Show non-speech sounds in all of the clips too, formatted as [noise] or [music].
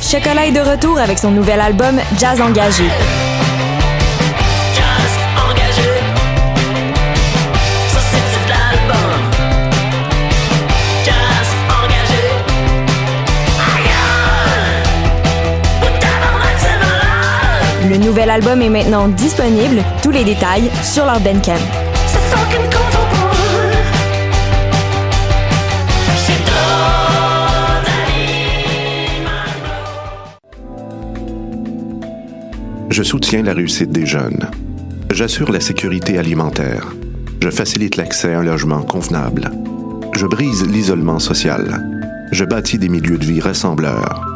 Chocolat est de retour avec son nouvel album Jazz Engagé. Nouvel album est maintenant disponible, tous les détails sur leur Bandcamp. Je soutiens la réussite des jeunes. J'assure la sécurité alimentaire. Je facilite l'accès à un logement convenable. Je brise l'isolement social. Je bâtis des milieux de vie rassembleurs.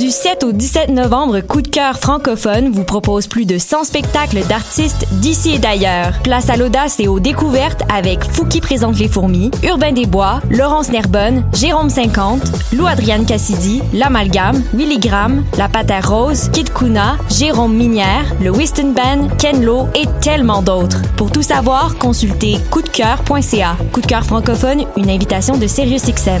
Du 7 au 17 novembre, Coup de cœur francophone vous propose plus de 100 spectacles d'artistes d'ici et d'ailleurs. Place à l'audace et aux découvertes avec Fouki présente les fourmis, Urbain Desbois, Laurence Nerbonne, Jérôme 50, Lou Adriane Cassidy, L'Amalgame, Milligram, La Patère Rose, Kid Kuna, Jérôme Minière, le Whiston Band, Ken Lo et tellement d'autres. Pour tout savoir, consultez coupdecoeur.ca. Coup de cœur francophone, une invitation de SiriusXM.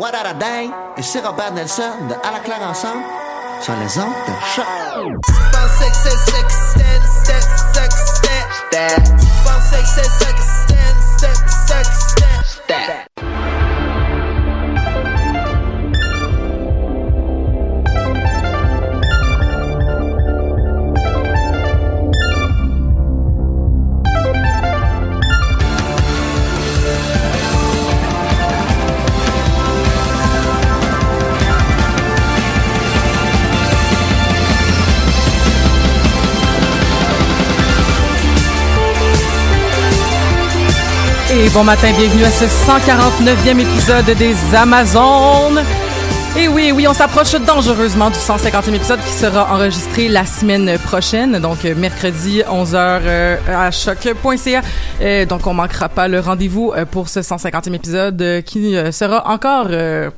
What a et c'est Robert Nelson de À la claire ensemble sur les ondes de choc. Bon matin, bienvenue à ce 149e épisode des Amazones. Et oui, oui, on s'approche dangereusement du 150e épisode qui sera enregistré la semaine prochaine, donc euh, mercredi 11h euh, à choc.ca. Euh, donc on manquera pas le rendez-vous pour ce 150e épisode qui sera encore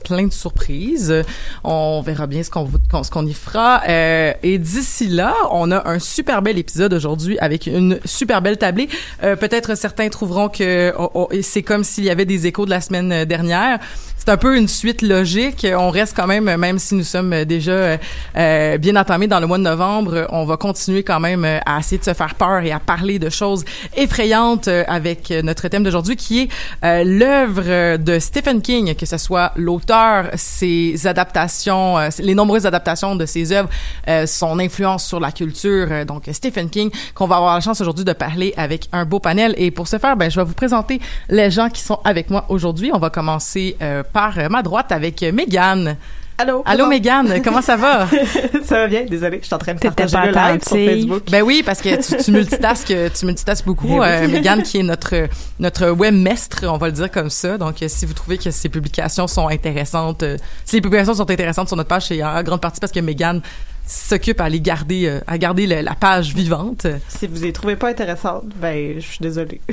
plein de surprises. On verra bien ce qu'on ce qu'on y fera. et d'ici là, on a un super bel épisode aujourd'hui avec une super belle tablée. Peut-être certains trouveront que oh, oh, c'est comme s'il y avait des échos de la semaine dernière c'est un peu une suite logique. On reste quand même, même si nous sommes déjà euh, bien entamés dans le mois de novembre, on va continuer quand même à essayer de se faire peur et à parler de choses effrayantes avec notre thème d'aujourd'hui qui est euh, l'œuvre de Stephen King, que ce soit l'auteur, ses adaptations, euh, les nombreuses adaptations de ses œuvres, euh, son influence sur la culture. donc Stephen King, qu'on va avoir la chance aujourd'hui de parler avec un beau panel. Et pour ce faire, ben, je vais vous présenter les gens qui sont avec moi aujourd'hui. On va commencer par ma droite avec Megan. Allô. Allô, Mégane. Comment ça va? [laughs] ça va bien. Désolée, je suis en train de partager le live sur Facebook. Ben oui, parce que tu, tu multitasques, tu multitasques beaucoup. Ben euh, Mégane qui est notre, [laughs] notre webmestre, on va le dire comme ça. Donc, euh, si vous trouvez que ces publications sont intéressantes, euh, si les publications sont intéressantes sur notre page, c'est en grande partie parce que Mégane s'occupe à les garder euh, à garder la page vivante. Si vous les trouvez pas intéressantes, ben, je suis désolée. [laughs]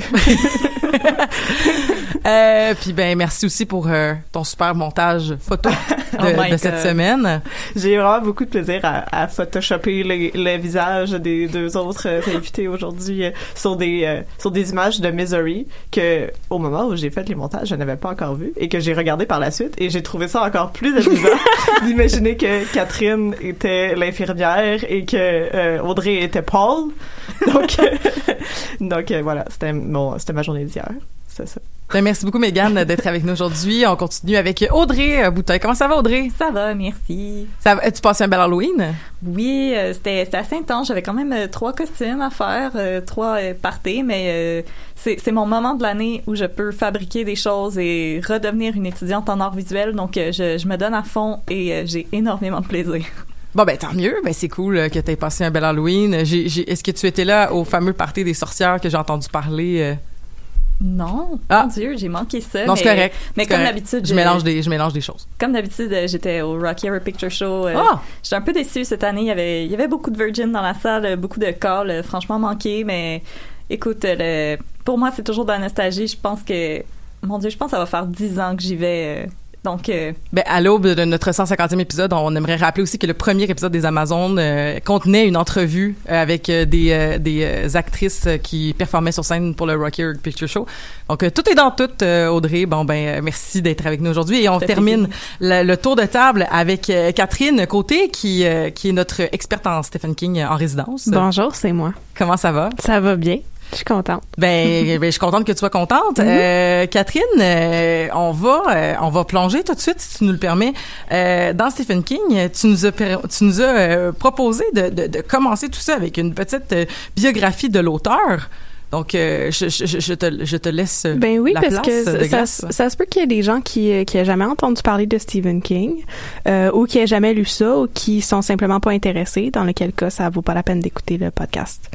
Euh, puis ben merci aussi pour euh, ton super montage photo [laughs] de, Oh de cette semaine. J'ai vraiment beaucoup de plaisir à, à photoshopper le, le visage des deux autres euh, invités aujourd'hui sur des sur des images de Misery que au moment où j'ai fait les montages, je n'avais pas encore vu et que j'ai regardé par la suite et j'ai trouvé ça encore plus amusant [laughs] d'imaginer que Catherine était l'infirmière et que euh, Audrey était Paul. Donc euh, [laughs] donc euh, voilà, c'était mon c'était ma journée d'hier. C'est ça. Ben, merci beaucoup, Mégane, d'être avec nous aujourd'hui. On continue avec Audrey Bouteuil. Comment ça va, Audrey? Ça va, merci. Ça va, tu passes un bel Halloween? Oui, euh, c'était c'était assez intense. J'avais quand même euh, trois costumes à faire, euh, trois euh, parties, mais euh, c'est c'est mon moment de l'année où je peux fabriquer des choses et redevenir une étudiante en art visuel. Donc, euh, je, je me donne à fond et euh, j'ai énormément de plaisir. Bon, ben, tant mieux. Ben, c'est cool euh, que tu aies passé un bel Halloween. J'ai- j'ai- Est-ce que tu étais là au fameux party des sorcières que j'ai entendu parler? euh? Non, Ah. mon Dieu, j'ai manqué ça. Non, mais, c'est correct. Mais C'est comme correct. d'habitude, je mélange des, je mélange des choses. Comme d'habitude, euh, j'étais au Rocky Horror Picture Show. euh, Ah! J'étais un peu déçue cette année. Il y avait, il y avait beaucoup de Virgin dans la salle, euh, beaucoup de calls, euh, franchement manqués. Mais écoute, euh, le- pour moi, c'est toujours de la nostalgie. Je pense que, mon Dieu, je pense que ça va faire dix ans que j'y vais. euh, donc, euh, Ben, à l'aube de notre 150e épisode, on aimerait rappeler aussi que le premier épisode des Amazones euh, contenait une entrevue euh, avec euh, des, euh, des actrices qui performaient sur scène pour le Rocky Horror Picture Show. Donc, euh, tout est dans tout, euh, Audrey. Bon, ben, merci d'être avec nous aujourd'hui. Et on termine le, le tour de table avec euh, Catherine Côté, qui, euh, qui est notre experte en Stephen King en résidence. Bonjour, c'est moi. Comment ça va? Ça va bien. Je suis contente. Ben, ben, je suis contente que tu sois contente. Euh, Catherine, euh, on va euh, on va plonger tout de suite, si tu nous le permets, euh, dans Stephen King. Tu nous as tu nous as euh, proposé de, de, de commencer tout ça avec une petite euh, biographie de l'auteur. Donc, euh, je, je, je te, je te laisse Ben oui, la parce place que ça, se peut qu'il y ait des gens qui euh, qui aient jamais entendu parler de Stephen King euh, ou qui aient jamais lu ça ou qui sont simplement pas intéressés, dans lequel cas ça vaut pas la peine d'écouter le podcast.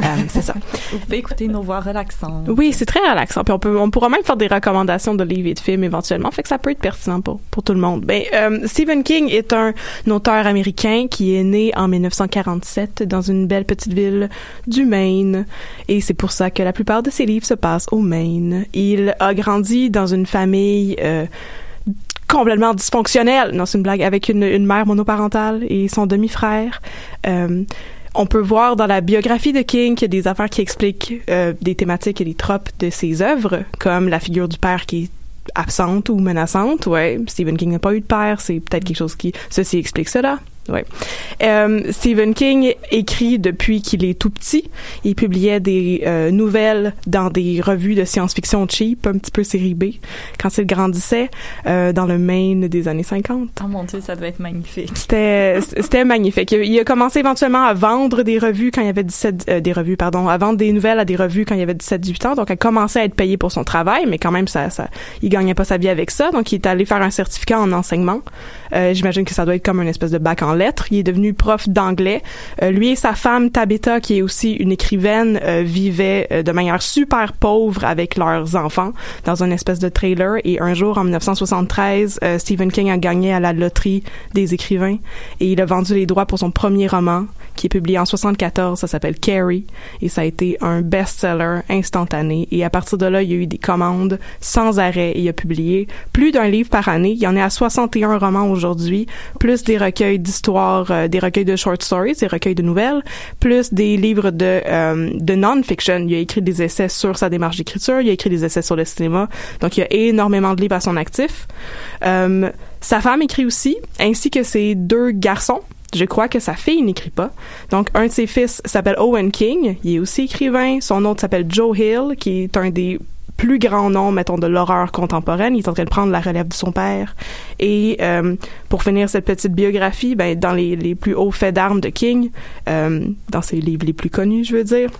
Euh, c'est ça. vous pouvez écouter nos voix relaxantes. Oui, c'est très relaxant. Puis on peut, on pourra même faire des recommandations de livres et de films éventuellement. Fait que ça peut être pertinent pour, pour tout le monde. Ben, euh, Stephen King est un auteur américain qui est né en 1947 dans une belle petite ville du Maine. Et c'est pour ça que la plupart de ses livres se passent au Maine. Il a grandi dans une famille, euh, complètement dysfonctionnelle. Non, c'est une blague. Avec une, une mère monoparentale et son demi-frère. Euh, on peut voir dans la biographie de King qu'il y a des affaires qui expliquent euh, des thématiques et des tropes de ses œuvres, comme la figure du père qui est absente ou menaçante. Ouais, Stephen King n'a pas eu de père, c'est peut-être quelque chose qui ceci explique cela. Ouais. Euh, Stephen King écrit depuis qu'il est tout petit. Il publiait des euh, nouvelles dans des revues de science-fiction cheap, un petit peu série B, quand il grandissait euh, dans le Maine des années 50. Oh mon Dieu, ça devait être magnifique. C'était c'était magnifique. Il a commencé éventuellement à vendre des revues quand il avait 17 euh, des revues pardon, à vendre des nouvelles à des revues quand il avait 17 18 ans. Donc il a commencé à être payé pour son travail, mais quand même ça ça il gagnait pas sa vie avec ça. Donc il est allé faire un certificat en enseignement. Euh, j'imagine que ça doit être comme une espèce de bac en Il est devenu prof d'anglais. Euh, lui et sa femme Tabitha qui est aussi une écrivaine euh, vivaient euh, de manière super pauvre avec leurs enfants dans une espèce de trailer. Et un jour en 1973 euh, Stephen King a gagné à la loterie des écrivains et il a vendu les droits pour son premier roman qui est publié en 74, ça s'appelle Carrie et ça a été un best-seller instantané et à partir de là, il y a eu des commandes sans arrêt il a publié plus d'un livre par année, il y en est à 61 romans aujourd'hui, plus des recueils d'histoires, euh, des recueils de short stories, des recueils de nouvelles, plus des livres de euh, de non-fiction, il a écrit des essais sur sa démarche d'écriture, il a écrit des essais sur le cinéma. Donc il y a énormément de livres à son actif. Euh, sa femme écrit aussi, ainsi que ses deux garçons. Je crois que sa fille n'écrit pas. Donc, un de ses fils s'appelle Owen King. Il est aussi écrivain. Son autre s'appelle Joe Hill, qui est un des plus grands noms, mettons, de l'horreur contemporaine. Il est en train de prendre la relève de son père. Et euh, pour finir cette petite biographie, ben, dans les, les plus hauts faits d'armes de King, euh, dans ses livres les plus connus, je veux dire,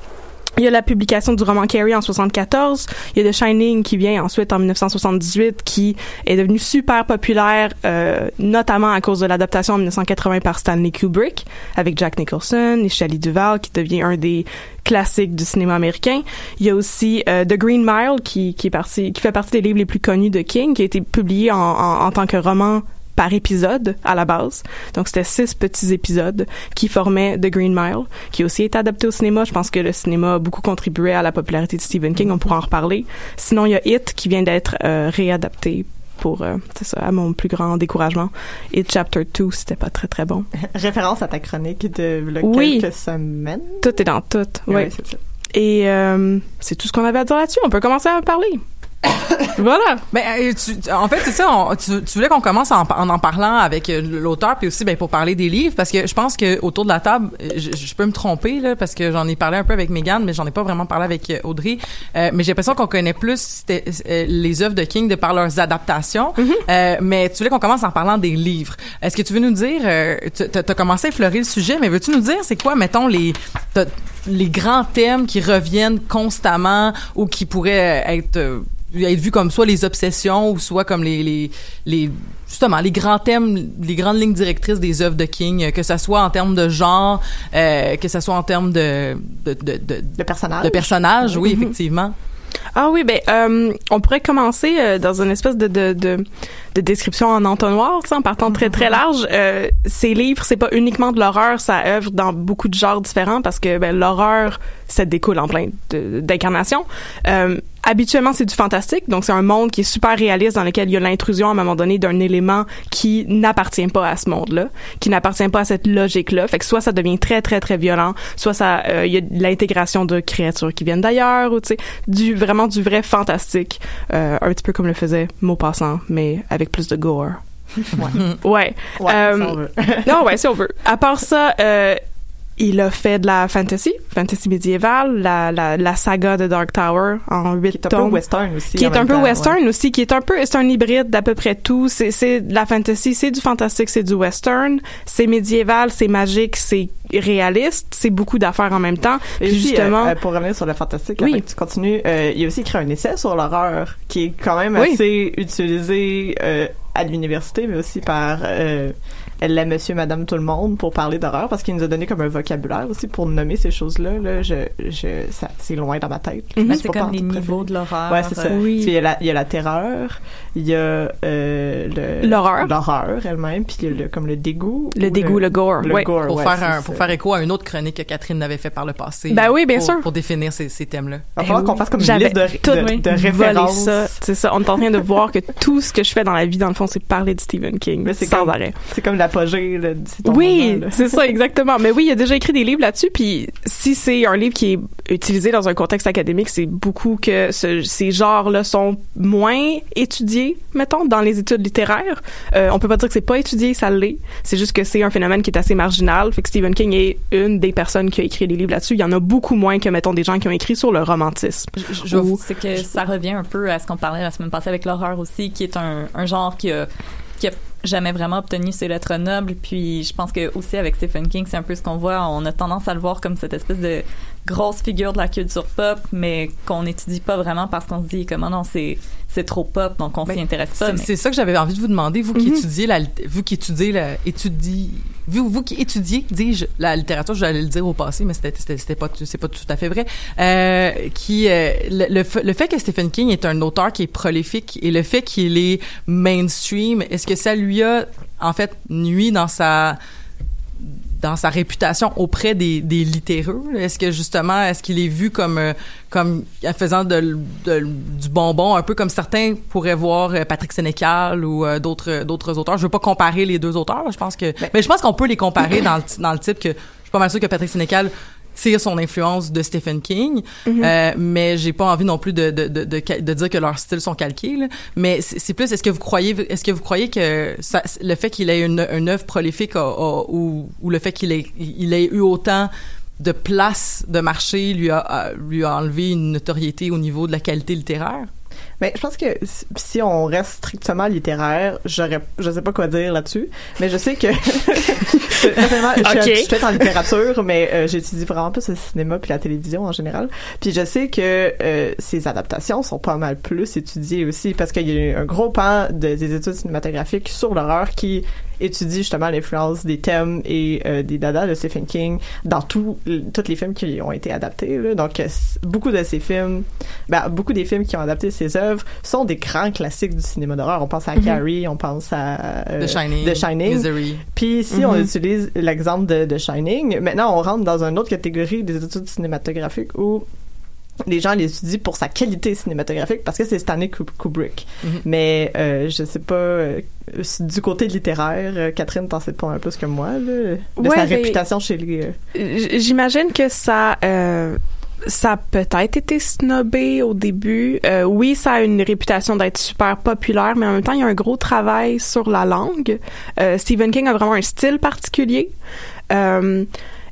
il y a la publication du roman Carrie en 74. Il y a The Shining qui vient ensuite en 1978, qui est devenu super populaire, euh, notamment à cause de l'adaptation en 1980 par Stanley Kubrick, avec Jack Nicholson et Shelley Duvall, qui devient un des classiques du cinéma américain. Il y a aussi euh, The Green Mile, qui, qui, est parti, qui fait partie des livres les plus connus de King, qui a été publié en, en, en tant que roman par épisode à la base. Donc c'était six petits épisodes qui formaient The Green Mile, qui a aussi été adapté au cinéma. Je pense que le cinéma a beaucoup contribué à la popularité de Stephen King. On pourra en reparler. Sinon, il y a It qui vient d'être euh, réadapté pour, euh, c'est ça, à mon plus grand découragement. It Chapter 2, c'était pas très très bon. [laughs] Référence à ta chronique de là, Oui. quelques semaines. Tout est dans tout. Oui, Oui. c'est ça. Et euh, c'est tout ce qu'on avait à dire là-dessus. On peut commencer à en parler. [coughs] voilà. Ben, tu- en fait, c'est ça. on- tu, tu voulais qu'on commence en, en en parlant avec euh, l'auteur, puis aussi ben, pour parler des livres, parce que je pense que autour de la table, euh, je, je peux me tromper là, parce que j'en ai parlé un peu avec Megan, mais j'en ai pas vraiment parlé avec Audrey. Euh, mais j'ai l'impression qu'on connaît plus les œuvres de King de par leurs adaptations. Euh, mais tu voulais qu'on commence en parlant des livres. Est-ce que tu veux nous dire, euh, tu as commencé à effleurer le sujet, mais veux-tu nous dire c'est quoi, mettons les les grands thèmes qui reviennent constamment ou qui pourraient être euh, être vus comme soit les obsessions ou soit comme les, les, les justement les grands thèmes, les grandes lignes directrices des œuvres de King, euh, que ça soit en termes de genre, euh, que ça soit en termes de de de, de, Le personnage. de personnages, oui effectivement. Ah oui, ben euh, on pourrait commencer euh, dans une espèce de, de, de, de description en entonnoir, tu sais, en partant très très large. Euh, ces livres, c'est pas uniquement de l'horreur, ça œuvre dans beaucoup de genres différents parce que ben, l'horreur, ça découle en plein de- d'incarnations. Habituellement, c'est du fantastique, donc c'est un monde qui est super réaliste dans lequel il y a l'intrusion à un moment donné d'un élément qui n'appartient pas à ce monde-là, qui n'appartient pas à cette logique-là. Fait que soit ça devient très très très violent, soit ça, euh, il y a l'intégration de créatures qui viennent d'ailleurs, ou tu sais, du vraiment du vrai fantastique, euh, un petit peu comme le faisait Maupassant, mais avec plus de gore. ouais. Ouais, Euh, si on veut. non, ouais, si on veut. À part ça, euh, il a fait de la fantasy, fantasy médiévale, la, la, la saga de Dark Tower en huit Qui est un peu tomes. western aussi. Qui est un peu temps, western ouais. aussi, qui est un peu, c'est un hybride d'à peu près tout. C'est, c'est de la fantasy, c'est du fantastique, c'est du western, c'est médiéval, c'est magique, c'est réaliste, c'est beaucoup d'affaires en même temps. Et Puis justement, euh, euh, pour revenir sur le fantastique, Oui. tu continues, euh, il a aussi écrit un essai sur l'horreur qui est quand même Oui. assez utilisé euh, à l'université, mais aussi par euh, la Monsieur, Madame, tout le monde pour parler d'horreur, parce qu'il nous a donné comme un vocabulaire aussi pour nommer ces choses-là. Là, je, je, ça, c'est loin dans ma tête. Ben, suis c'est pas comme les niveaux de l'horreur. Ouais, c'est ça. euh, Oui. Puis il y, a la, il y a la terreur, il y a euh, le L'horreur. l'horreur elle-même, puis il y a le, comme le dégoût. le dégoût, le, gore. le ouais. gore, Pour ouais, faire un pour faire écho à une autre chronique que Catherine avait fait par le passé. Ben oui, bien pour- sûr. Pour définir ces, ces thèmes-là. Il va falloir qu'on fasse comme une J'avais liste de, tout de, de volé références. ça. C'est ça. On est en train de voir que tout ce que je fais dans la vie, dans le fond, c'est parler de Stephen King. Mais c'est sans comme- arrêt. C'est comme l'apogée, là, c'est ton Oui, moment, là. c'est ça, [laughs] exactement. Mais oui, il a déjà écrit des livres là-dessus. Puis si c'est un livre qui est utilisé dans un contexte académique, c'est beaucoup que ce- ces genres-là sont moins étudiés, mettons, dans les études littéraires. Euh, on peut pas dire que c'est pas étudié, ça l'est. C'est juste que c'est un phénomène qui est assez marginal. Fait que Stephen King est une des personnes qui a écrit des livres là-dessus. Il y en a beaucoup moins que, mettons, des gens qui ont écrit sur le romantisme. Je- je C'est que ça revient un peu à ce qu'on parlait la semaine passée avec l'horreur aussi, qui est un, un genre qui a, qui a jamais vraiment obtenu ses lettres nobles. Puis je pense que aussi avec Stephen King, c'est un peu ce qu'on voit. On a tendance à le voir comme cette espèce de grosse figure de la culture pop, mais qu'on n'étudie pas vraiment parce qu'on se dit comment non, c'est c'est trop pop, donc on Ben, s'y intéresse pas. C'est mais- ça que j'avais envie de vous demander, vous qui Mhm. étudiez la, vous qui étudiez la, étudiez, vous, vous qui étudiez, dis-je, la littérature, j'allais le dire au passé, mais c'était, pas, c'est pas tout à fait vrai, euh, qui, euh, le, le, le fait que Stephen King est un auteur qui est prolifique et le fait qu'il est mainstream, est-ce que ça lui a, en fait, nuit dans sa, dans sa réputation auprès des, des littéreux? là? Est-ce que justement, est-ce qu'il est vu comme euh, comme faisant de, de- du bonbon, un peu comme certains pourraient voir euh, Patrick Sénécal ou euh, d'autres d'autres auteurs? Je veux pas comparer les deux auteurs. Je pense que, mais, je pense qu'on peut les comparer dans le dans le type que je suis pas mal sûr que Patrick Sénécal tire son influence de Stephen King, Euh, mais j'ai pas envie non plus de, de, de, de, dire que leurs styles sont calqués. là. Mais c'est c'est plus, est-ce que vous croyez, est-ce que vous croyez que ça, le fait qu'il ait une, une œuvre prolifique a- a- ou, ou le fait qu'il ait, il ait eu autant de place de marché lui a, a- lui a enlevé une notoriété au niveau de la qualité littéraire? Mais je pense que si- on reste strictement littéraire, j'aurais, je sais pas quoi dire là-dessus, mais je sais que [laughs] je, suis- Ok. je suis faite en littérature, mais euh, j'étudie vraiment plus le cinéma puis la télévision en général. Puis je sais que euh, ces adaptations sont pas mal plus étudiées aussi parce qu'il y a un gros pan de- des études cinématographiques sur l'horreur qui étudie justement l'influence des thèmes et euh, des dadas de Stephen King dans tous les films qui ont été adaptés. Là. Donc, euh, beaucoup de ces films, ben, beaucoup des films qui ont adapté ces œuvres sont des grands classiques du cinéma d'horreur. On pense à Carrie, on pense à euh, The Shining, The Shining. Misery. Puis si on utilise l'exemple de, de Shining, maintenant on rentre dans une autre catégorie des études cinématographiques où [laughs] les gens l'étudient pour sa qualité cinématographique parce que c'est Stanley Kub- Kubrick. Mhm. Mais euh, je sais pas euh, du côté littéraire, euh, Catherine t'en sais pas un peu plus que moi là, de Ouais, sa ben, réputation chez les. euh, J'imagine que ça, euh, ça a peut-être été snobé au début. Euh, oui, ça a une réputation d'être super populaire, mais en même temps, il y a un gros travail sur la langue. Euh, Stephen King a vraiment un style particulier. Euh,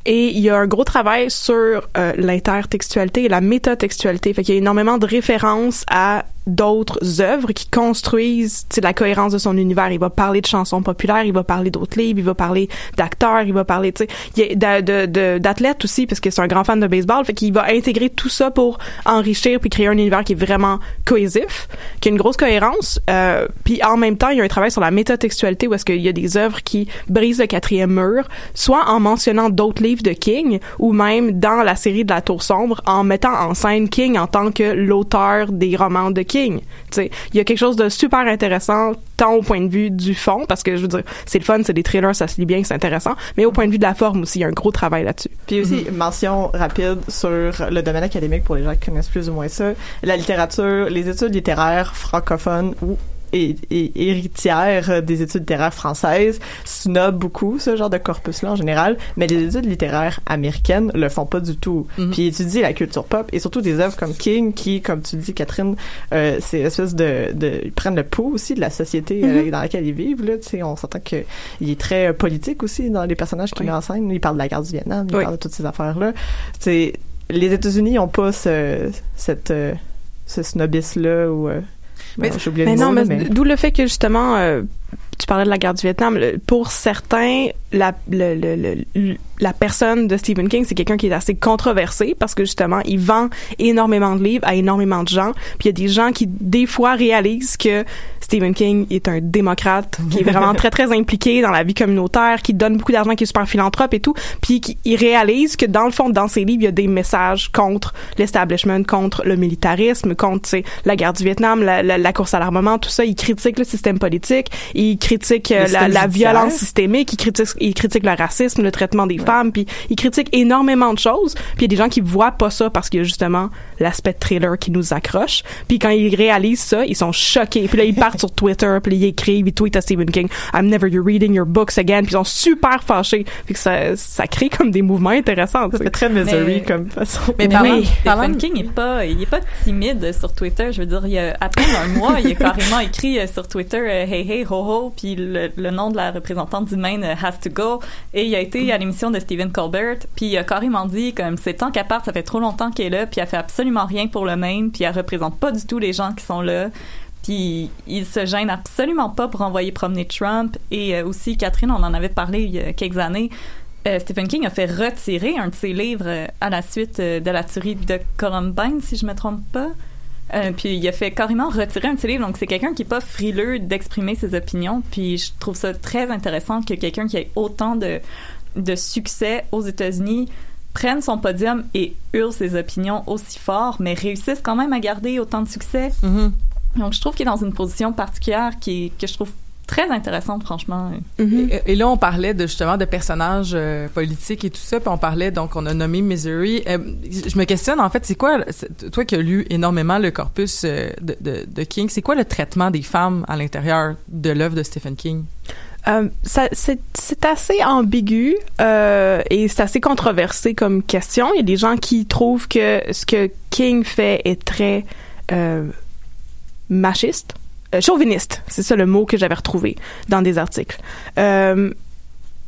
et il y a un gros travail sur euh, l'intertextualité et la métatextualité. Fait qu'il y a énormément de références à d'autres œuvres qui construisent la cohérence de son univers. Il va parler de chansons populaires, il va parler d'autres livres, il va parler d'acteurs, il va parler d'athlètes aussi parce que c'est un grand fan de baseball. Fait qu'il va intégrer tout ça pour enrichir puis créer un univers qui est vraiment cohésif, qui a une grosse cohérence. Euh, puis en même temps, il y a un travail sur la métatextualité où est-ce qu'il y a des œuvres qui brisent le quatrième mur, soit en mentionnant d'autres livres de King ou même dans la série de la Tour sombre en mettant en scène King en tant que l'auteur des romans de King il y a quelque chose de super intéressant tant au point de vue du fond parce que je veux dire c'est le fun, c'est des trailers, ça se lit bien, c'est intéressant, mais au point de vue de la forme aussi, il y a un gros travail là-dessus. Puis aussi mention rapide sur le domaine académique pour les gens qui connaissent plus ou moins ça, la littérature, les études littéraires francophones ou et, héritière des études littéraires françaises snob beaucoup ce genre de corpus-là en général, mais les études littéraires américaines le font pas du tout. Mm-hmm. Puis étudient la culture pop et surtout des œuvres comme King qui, comme tu dis Catherine, euh, c'est espèce de, de ils prennent le pouls aussi de la société euh, mm-hmm. dans laquelle ils vivent. Là, tu sais, on s'entend que il est très politique aussi dans les personnages qu'il met en scène. Il parle de la guerre du Vietnam, il parle de toutes ces affaires-là. C'est les États-Unis ont pas ce, cette euh, ce snobisme là ou mais, non, mais, d'où le fait que justement, euh, tu parlais de la guerre du Vietnam. Pour certains, la, le, le, la personne de Stephen King, c'est quelqu'un qui est assez controversé parce que justement, il vend énormément de livres à énormément de gens. Puis il y a des gens qui, des fois, réalisent que Stephen King est un démocrate, [laughs] qui est vraiment très, très impliqué dans la vie communautaire, qui donne beaucoup d'argent, qui est super philanthrope et tout. Puis il réalise que dans le fond, dans ses livres, il y a des messages contre l'establishment, contre le militarisme, contre la guerre du Vietnam, la, la, course à l'armement, tout ça. Il critique le système politique, il critique euh, la, la violence systémique, il critique, il critique le racisme, le traitement des femmes, puis il critique énormément de choses. Puis il y a des gens qui voient pas ça parce qu'il y a justement l'aspect trailer qui nous accroche. Puis quand ils réalisent ça, ils sont choqués. Puis là, ils partent sur Twitter, puis ils écrivent, ils tweetent à Stephen King, I'm never reading your books again. Puis ils sont super fâchés. Puis que ça, ça crée comme des mouvements intéressants. C'est très misery comme façon. Mais, mais Stephen King est pas, il est pas timide sur Twitter. Je veux dire, il y a à peine un mois, il a carrément écrit euh, sur Twitter, euh, hey hey ho ho, puis le, nom de la représentante du Maine euh, has to go. Et il a été à l'émission de Stephen Colbert, puis il a carrément dit comme c'est tant qu'à part, ça fait trop longtemps qu'elle est là, puis elle fait absolument rien pour le Maine, puis elle représente pas du tout les gens qui sont là. Puis il se gêne absolument pas pour envoyer promener Trump. Et euh, aussi, Catherine, on en avait parlé il y a quelques années. Euh, Stephen King a fait retirer un de ses livres euh, à la suite de la tuerie de Columbine, si je me trompe pas. puis il a fait carrément retirer un de ses livres. Donc c'est quelqu'un qui est pas frileux d'exprimer ses opinions. Puis je trouve ça très intéressant que quelqu'un qui ait autant de de succès aux États-Unis prenne son podium et hurle ses opinions aussi fort, mais réussisse quand même à garder autant de succès. Mm-hmm. Donc, je trouve qu'il est dans une position particulière qui, que je trouve très intéressante, franchement. Mm-hmm. et, là, on parlait de, justement de personnages euh, politiques et tout ça, puis on parlait, donc, on a nommé Misery. Euh, je me questionne, en fait, c'est quoi, toi qui as lu énormément le corpus euh, de, de, de, King, c'est quoi le traitement des femmes à l'intérieur de l'œuvre de Stephen King? Euh, c'est assez ambigu euh, et c'est assez controversé comme question. Il y a des gens qui trouvent que ce que King fait est très euh, machiste, euh, chauviniste. C'est ça le mot que j'avais retrouvé dans des articles. Euh,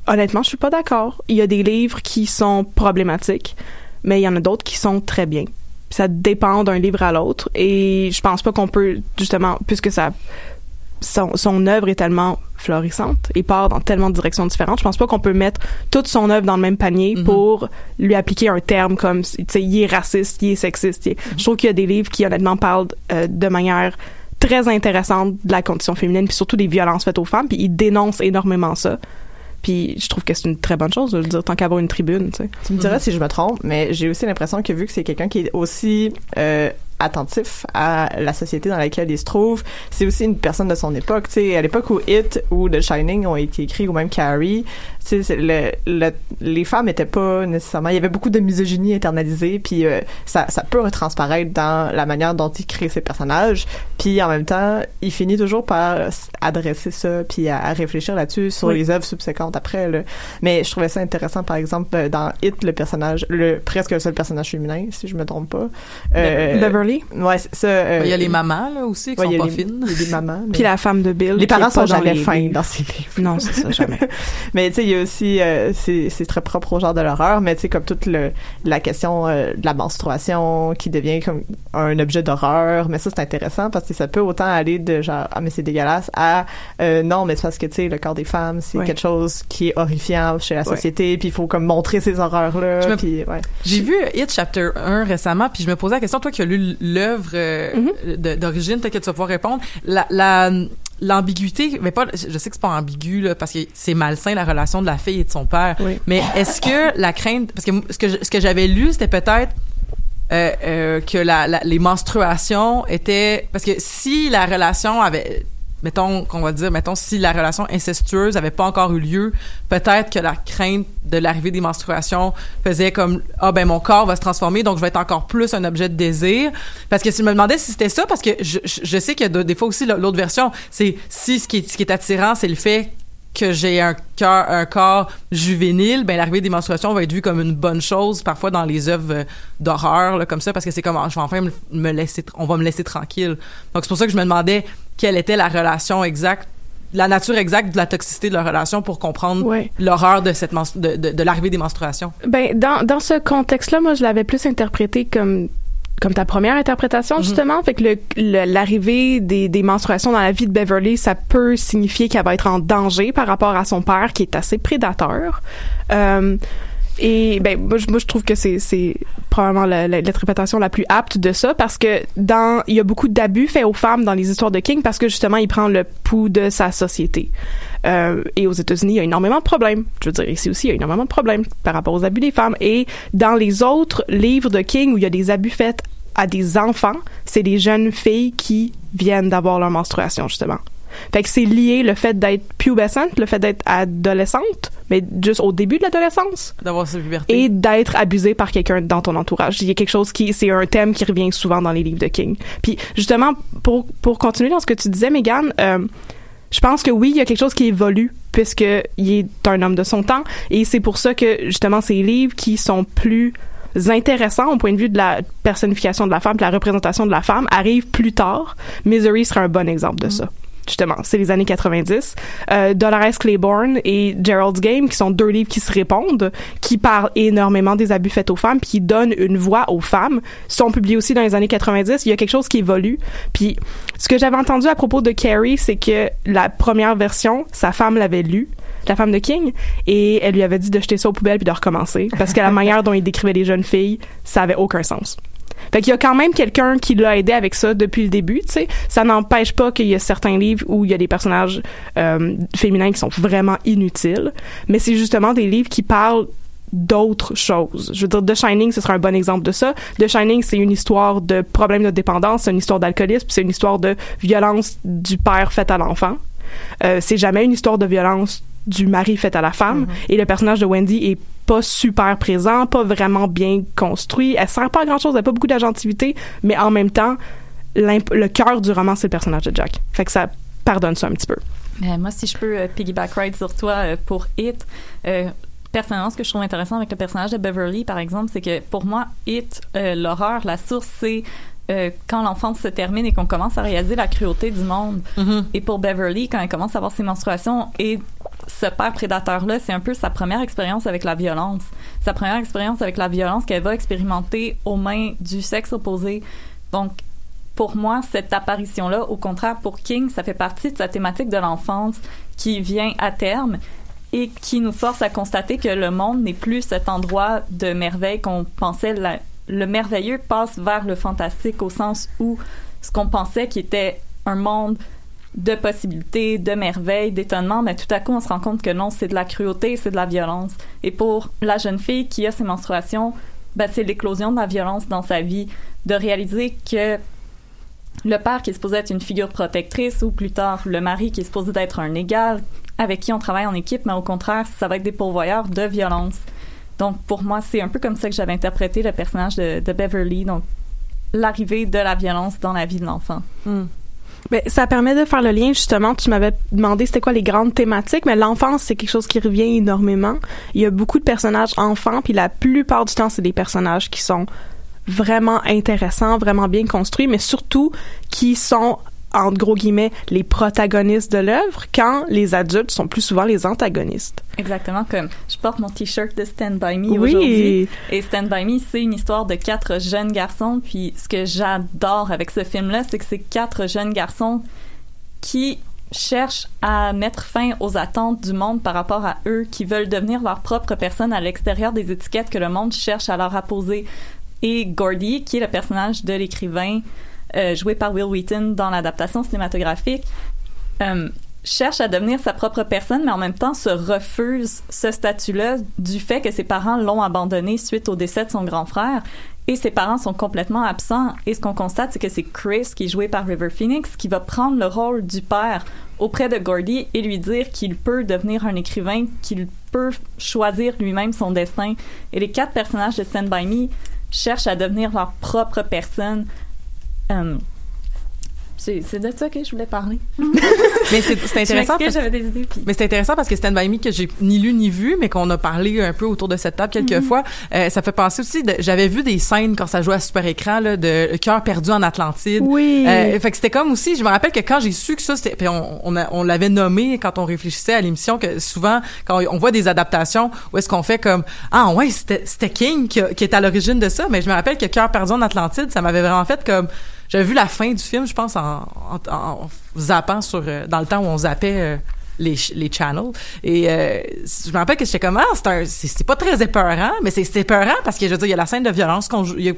honnêtement, je suis pas d'accord. Il y a des livres qui sont problématiques, mais il y en a d'autres qui sont très bien. Ça dépend d'un livre à l'autre et je pense pas qu'on peut justement puisque ça son, son œuvre est tellement florissante et part dans tellement de directions différentes. Je pense pas qu'on peut mettre toute son œuvre dans le même panier mm-hmm. pour lui appliquer un terme comme, tu sais, il est raciste, il est sexiste. Mm-hmm. Je trouve qu'il y a des livres qui honnêtement parlent euh, de manière très intéressante de la condition féminine, puis surtout des violences faites aux femmes, puis il dénonce énormément ça. Puis je trouve que c'est une très bonne chose, de dire, tant qu'avoir une tribune, tu sais. Tu me diras si je me trompe, mais j'ai aussi l'impression que vu que c'est quelqu'un qui est aussi euh, attentif à la société dans laquelle il se trouve. C'est aussi une personne de son époque. Tu à l'époque où It ou The Shining ont été écrits, ou même Carrie, le, le, les femmes étaient pas nécessairement. Il y avait beaucoup de misogynie internalisée, puis euh, ça, ça peut retransparaître dans la manière dont il crée ses personnages. Puis en même temps, il finit toujours par adresser ça, puis à, à réfléchir là-dessus sur Oui. les œuvres subséquentes après. Là. Mais je trouvais ça intéressant, par exemple, euh, dans It, le personnage, le presque le seul personnage féminin, si je me trompe pas. Euh, Beverly? Ouais, c'est ça. euh, Il y a les mamans, là, aussi, qui ouais, sont il y a pas les- fines. il y a des mamans. mais- Puis la femme de Bill. les parents sont jamais fins dans ces livres. Non, c'est ça, jamais. [laughs] mais tu sais, y a aussi, euh, c'est c'est très propre au genre de l'horreur, mais tu sais, comme toute le, la question euh, de la menstruation qui devient comme un objet d'horreur, mais ça c'est intéressant parce que ça peut autant aller de genre ah mais c'est dégueulasse à euh, non mais c'est parce que tu sais le corps des femmes c'est Ouais. quelque chose qui est horrifiant chez la société puis il faut comme montrer ces horreurs là puis ouais. J'ai vu It Chapter 1 récemment, puis je me posais la question, toi qui as lu l'œuvre euh, Mm-hmm. d'origine, peut-être que tu vas pouvoir répondre. La, la, l'ambiguïté, mais pas, je sais que c'est pas ambigu, là, parce que c'est malsain la relation de la fille et de son père. Oui. Mais est-ce que la crainte, parce que ce que, ce que j'avais lu, c'était peut-être euh, euh, que la, la- les menstruations étaient, parce que si la relation avait mettons qu'on va dire mettons si la relation incestueuse avait pas encore eu lieu peut-être que la crainte de l'arrivée des menstruations faisait comme ah ben mon corps va se transformer donc je vais être encore plus un objet de désir. Parce que si je me demandais si c'était ça parce que je, je, sais a de- des fois aussi l'autre version c'est si ce qui est, ce qui est attirant c'est le fait que j'ai un cœur un corps juvénile ben l'arrivée des menstruations va être vue comme une bonne chose parfois dans les œuvres euh, d'horreur comme ça parce que c'est comme ah, je vais enfin me, me laisser on va me laisser tranquille. Donc c'est pour ça que je me demandais quelle était la relation exacte la nature exacte de la toxicité de la relation pour comprendre Ouais. l'horreur de cette de, de, de l'arrivée des menstruations Ben dans dans ce contexte-là, moi je l'avais plus interprété comme comme ta première interprétation justement, fait que l'arrivée des, des menstruations dans la vie de Beverly, ça peut signifier qu'elle va être en danger par rapport à son père qui est assez prédateur. Euh, et ben moi je, moi, je trouve que c'est c'est probablement la- la- l'interprétation la plus apte de ça parce que dans il y a beaucoup d'abus faits aux femmes dans les histoires de King parce que justement il prend le pouls de sa société. Euh, et aux États-Unis, il y a énormément de problèmes. Je veux dire, ici aussi, il y a énormément de problèmes par rapport aux abus des femmes. Et dans les autres livres de King où il y a des abus faits à des enfants, c'est des jeunes filles qui viennent d'avoir leur menstruation, justement. Fait que c'est lié le fait d'être pubescente, le fait d'être adolescente, mais juste au début de l'adolescence d'avoir cette puberté et d'être abusé par quelqu'un dans ton entourage. Il y a quelque chose qui, c'est un thème qui revient souvent dans les livres de King. Puis justement, pour pour continuer dans ce que tu disais, Megan, euh, je pense que oui, il y a quelque chose qui évolue puisque il est un homme de son temps et c'est pour ça que justement ces livres qui sont plus intéressants au point de vue de la personnification de la femme, de la représentation de la femme arrivent plus tard. Misery serait un bon exemple de ça justement, c'est les années 90. Euh, Dolores Claiborne et Gerald's Game, qui sont deux livres qui se répondent, qui parlent énormément des abus faits aux femmes, puis qui donnent une voix aux femmes, sont publiés aussi dans les années 90. Il y a quelque chose qui évolue. Puis, ce que j'avais entendu à propos de Carrie, c'est que la première version, sa femme l'avait lu, la femme de King, et elle lui avait dit de jeter ça aux poubelles puis de recommencer, parce que la [laughs] manière dont il décrivait les jeunes filles, ça avait aucun sens. Fait qu'il y a quand même quelqu'un qui l'a aidé avec ça depuis le début, tu sais. Ça n'empêche pas qu'il y a certains livres où il y a des personnages euh, féminins qui sont vraiment inutiles, mais c'est justement des livres qui parlent d'autres choses. Je veux dire, The Shining, ce serait un bon exemple de ça. The Shining, c'est une histoire de problème de dépendance, c'est une histoire d'alcoolisme, c'est une histoire de violence du père faite à l'enfant. Euh, c'est jamais une histoire de violence du mari faite à la femme. Et le personnage de Wendy est pas super présent, pas vraiment bien construit. Elle sert pas à grand chose, elle a pas beaucoup d'agentivité, mais en même temps, le cœur du roman, c'est le personnage de Jack. Fait que ça pardonne ça un petit peu. Euh, moi, si je peux euh, piggyback ride sur toi euh, pour It, euh, personnellement, ce que je trouve intéressant avec le personnage de Beverly, par exemple, c'est que pour moi, It, euh, l'horreur, la source, c'est euh, quand l'enfance se termine et qu'on commence à réaliser la cruauté du monde. Et pour Beverly, quand elle commence à avoir ses menstruations et ce père prédateur-là, c'est un peu sa première expérience avec la violence. Sa première expérience avec la violence qu'elle va expérimenter aux mains du sexe opposé. Donc, pour moi, cette apparition-là, au contraire, pour King, ça fait partie de sa thématique de l'enfance qui vient à terme et qui nous force à constater que le monde n'est plus cet endroit de merveille qu'on pensait. le merveilleux passe vers le fantastique au sens où ce qu'on pensait qui était un monde de possibilités, de merveilles, d'étonnement, mais tout à coup, on se rend compte que non, c'est de la cruauté, c'est de la violence. Et pour la jeune fille qui a ses menstruations, ben, c'est l'éclosion de la violence dans sa vie, de réaliser que le père qui est supposé être une figure protectrice ou plus tard le mari qui est supposé être un égal avec qui on travaille en équipe, mais au contraire, ça va être des pourvoyeurs de violence. Donc pour moi, c'est un peu comme ça que j'avais interprété le personnage de, Beverly, donc l'arrivée de la violence dans la vie de l'enfant. Hmm. Mais ça permet de faire le lien justement. Tu m'avais demandé c'était quoi les grandes thématiques, mais l'enfance c'est quelque chose qui revient énormément. Il y a beaucoup de personnages enfants, puis la plupart du temps c'est des personnages qui sont vraiment intéressants, vraiment bien construits, mais surtout qui sont en gros guillemets les protagonistes de l'œuvre quand les adultes sont plus souvent les antagonistes. Exactement comme je porte mon t-shirt de Stand By Me aujourd'hui. Et Stand By Me c'est une histoire de quatre jeunes garçons. Puis ce que j'adore avec ce film là c'est que c'est quatre jeunes garçons qui cherchent à mettre fin aux attentes du monde par rapport à eux qui veulent devenir leur propre personne à l'extérieur des étiquettes que le monde cherche à leur apposer. Et Gordy qui est le personnage de l'écrivain euh, joué par Will Wheaton dans l'adaptation cinématographique, euh, cherche à devenir sa propre personne, mais en même temps se refuse ce statut-là du fait que ses parents l'ont abandonné suite au décès de son grand frère. Et ses parents sont complètement absents. Et ce qu'on constate, c'est que c'est Chris, qui est joué par River Phoenix, qui va prendre le rôle du père auprès de Gordy et lui dire qu'il peut devenir un écrivain, qu'il peut choisir lui-même son destin. Et les quatre personnages de Stand By Me cherchent à devenir leur propre personne Um, c'est de ça que je voulais parler. [laughs] mais c'est intéressant. Parce, j'avais des idées. Mais c'est intéressant parce que Stand By Me, que j'ai ni lu ni vu, mais qu'on a parlé un peu autour de cette table quelques mm-hmm. fois, euh, ça fait penser aussi, j'avais vu des scènes quand ça jouait à super écran, là, de Cœur perdu en Atlantide. Oui. Euh, fait que c'était comme aussi, je me rappelle que quand j'ai su que ça, c'était, puis on, on, on l'avait nommé quand on réfléchissait à l'émission, que souvent, quand on voit des adaptations, où est-ce qu'on fait comme, ah ouais, c'était King qui, qui est à l'origine de ça, mais je me rappelle que Cœur perdu en Atlantide, ça m'avait vraiment fait comme, j'avais vu la fin du film, je pense, en, en, zappant sur euh, dans le temps où on zappait euh, les, les channels. Et euh, je me rappelle que j'étais comme ah, c'est pas très épeurant, mais c'est épeurant parce que je veux dire, il y a la scène de violence conjugale.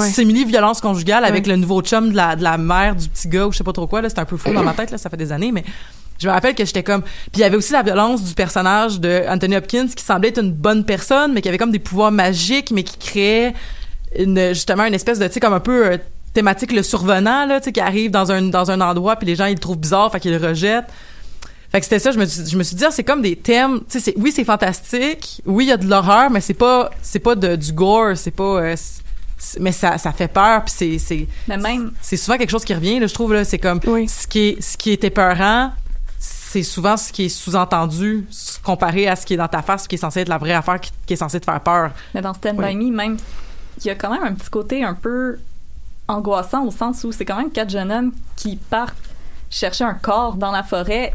C'est mini violence conjugale avec le nouveau chum de la, de la mère du petit gars ou je sais pas trop quoi là c'est un peu fou dans ma tête là ça fait des années mais je me rappelle que j'étais comme puis il y avait aussi la violence du personnage de Anthony Hopkins qui semblait être une bonne personne mais qui avait comme des pouvoirs magiques mais qui créait une justement une espèce de tu sais comme un peu thématique le survenant là, tu sais qui arrive dans un dans un endroit puis les gens ils le trouvent bizarre fait qu'ils le rejettent. Fait que c'était ça, je me suis, je me suis dit, ah, c'est comme des thèmes, tu sais, oui, c'est fantastique, oui, il y a de l'horreur, mais c'est pas, c'est pas de, du gore, c'est pas, euh, mais ça, ça fait peur, puis c'est, c'est, mais même, c'est souvent quelque chose qui revient, là, je trouve, là, c'est comme, ce qui est, ce qui est épeurant, c'est souvent ce qui est sous-entendu comparé à ce qui est dans ta face, ce qui est censé être la vraie affaire, qui, est censé te faire peur. Mais dans Stand By Me, même, il y a quand même un petit côté un peu angoissant au sens où c'est quand même quatre jeunes hommes qui partent chercher un corps dans la forêt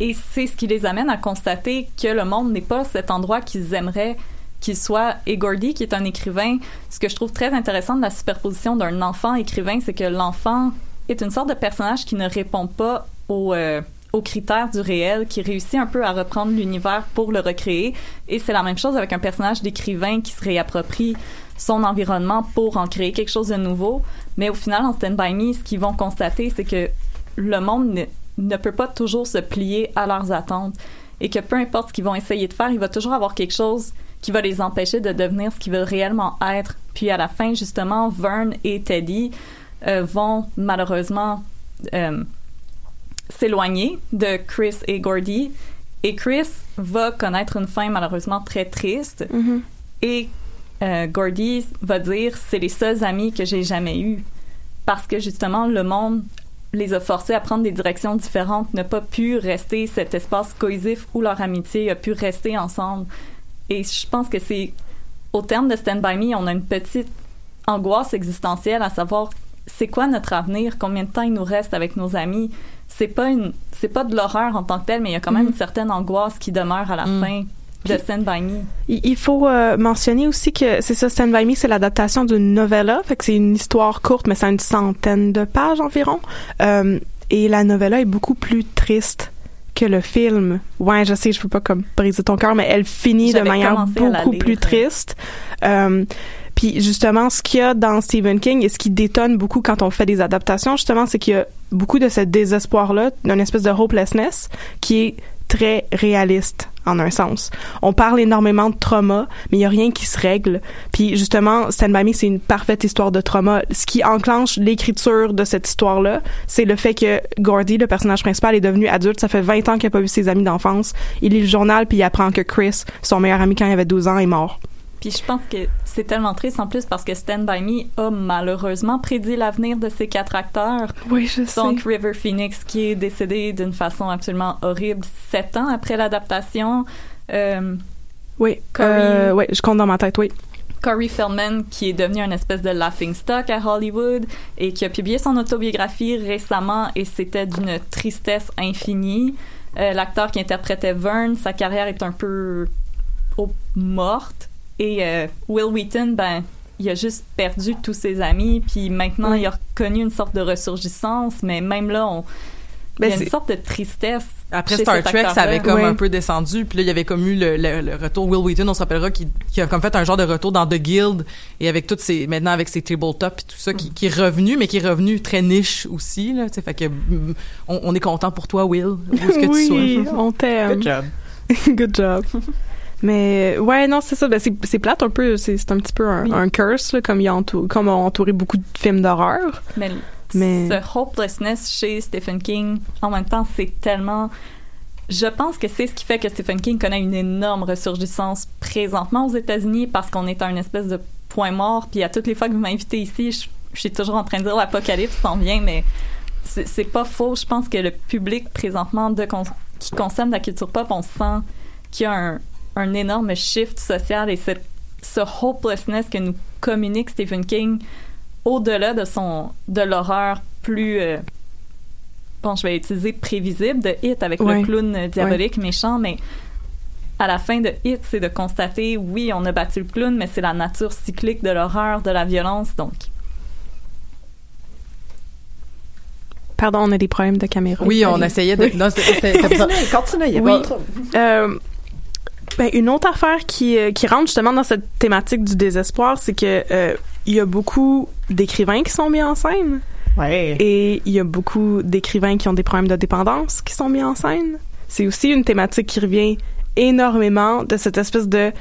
et c'est ce qui les amène à constater que le monde n'est pas cet endroit qu'ils aimeraient qu'il soit. Et Gordy, qui est un écrivain, ce que je trouve très intéressant de la superposition d'un enfant écrivain, c'est que l'enfant est une sorte de personnage qui ne répond pas aux, euh, aux critères du réel, qui réussit un peu à reprendre l'univers pour le recréer. Et c'est la même chose avec un personnage d'écrivain qui se réapproprie son environnement pour en créer quelque chose de nouveau. Mais au final, en Stand By Me, ce qu'ils vont constater, c'est que le monde ne, ne, peut pas toujours se plier à leurs attentes et que peu importe ce qu'ils vont essayer de faire, il va toujours avoir quelque chose qui va les empêcher de devenir ce qu'ils veulent réellement être. Puis à la fin, justement, Vern et Teddy euh, vont malheureusement euh, s'éloigner de Chris et Gordy. Et Chris va connaître une fin malheureusement très triste. Mm-hmm. Et euh, Gordy va dire c'est les seuls amis que j'ai jamais eus parce que justement le monde les a forcés à prendre des directions différentes, n'a pas pu rester cet espace cohésif où leur amitié a pu rester ensemble. Et je pense que c'est au terme de Stand By Me, on a une petite angoisse existentielle à savoir c'est quoi notre avenir, combien de temps il nous reste avec nos amis? C'est pas une, c'est pas de l'horreur en tant que tel, mais il y a quand même mm. une certaine angoisse qui demeure à la mm. fin de Stand By Me. Il faut euh, mentionner aussi que c'est ça, Stand By Me, c'est l'adaptation d'une novella, fait que c'est une histoire courte, mais c'est une centaine de pages environ. Euh, et la novella est beaucoup plus triste que le film. Ouais, je sais, je peux pas comme briser ton cœur, mais elle finit de manière beaucoup plus triste. Euh, puis justement, ce qu'il y a dans Stephen King et ce qui détonne beaucoup quand on fait des adaptations, justement, c'est qu'il y a beaucoup de ce désespoir-là, d'une espèce de hopelessness qui est très réaliste un sens. On parle énormément de trauma, mais il y a rien qui se règle. Puis justement, Stand By Me, c'est une parfaite histoire de trauma. Ce qui enclenche l'écriture de cette histoire-là, c'est le fait que Gordy, le personnage principal, est devenu adulte. Ça fait 20 ans qu'il a pas vu ses amis d'enfance. Il lit le journal, puis il apprend que Chris, son meilleur ami quand il avait 12 ans, est mort. Puis je pense que c'est tellement triste en plus parce que Stand By Me a malheureusement prédit l'avenir de ces quatre acteurs. Oui, je sais. Donc River Phoenix qui est décédé d'une façon absolument horrible sept ans après l'adaptation. Euh, Oui, Corey- euh, ouais, je compte dans ma tête, oui. Corey Feldman qui est devenu un espèce de laughing stock à Hollywood et qui a publié son autobiographie récemment et c'était d'une tristesse infinie. Euh, L'acteur qui interprétait Vern, sa carrière est un peu au- morte et euh, Will Wheaton, ben il a juste perdu tous ses amis puis maintenant Oui. il a reconnu une sorte de ressurgissance mais même là on Ben, il y a une sorte de tristesse Après chez Star cet Trek, ça avait comme Ouais. un peu descendu. Puis là, il y avait comme eu le, le- le retour. Will Wheaton, on se rappellera, qui, qui a comme fait un genre de retour dans The Guild et avec toutes ses, maintenant avec ses tabletops et tout ça, qui, qui est revenu, mais qui est revenu très niche aussi, là. Tu sais, fait que, mm, on, on est content pour toi, Will. Où est-ce que tu oui, sois? on t'aime. Good job. [laughs] Good job. Mais ouais, non, c'est ça. Ben, c'est, plate un peu. C'est, un petit peu un, Oui. un curse, là, comme il a entouré beaucoup de films d'horreur. Mais, Mais- ce hopelessness chez Stephen King, en même temps, c'est tellement. Je pense que c'est ce qui fait que Stephen King connaît une énorme ressurgissance présentement aux États-Unis parce qu'on est à une espèce de point mort. Puis à toutes les fois que vous m'invitez ici, je, je suis toujours en train de dire l'apocalypse s'en vient, mais c'est pas faux. Je pense que le public présentement de qui consomme la culture pop, on sent qu'il y a un, un énorme shift social et cette- ce hopelessness que nous communique Stephen King au-delà de son de l'horreur plus euh, bon je vais utiliser prévisible de Hit avec Ouais. le clown diabolique méchant mais à la fin de Hit c'est de constater oui on a battu le clown mais c'est la nature cyclique de l'horreur de la violence donc Pardon, on a des problèmes de caméra. Oui, on essayait de. Non, c'était-. [laughs] Continue, continue, il y a Oui. pas de trouble. Euh, ben, une autre affaire qui, euh, qui rentre justement dans cette thématique du désespoir, c'est que euh, il y a beaucoup d'écrivains qui sont mis en scène Ouais. et il y a beaucoup d'écrivains qui ont des problèmes de dépendance qui sont mis en scène. C'est aussi une thématique qui revient énormément de cette espèce de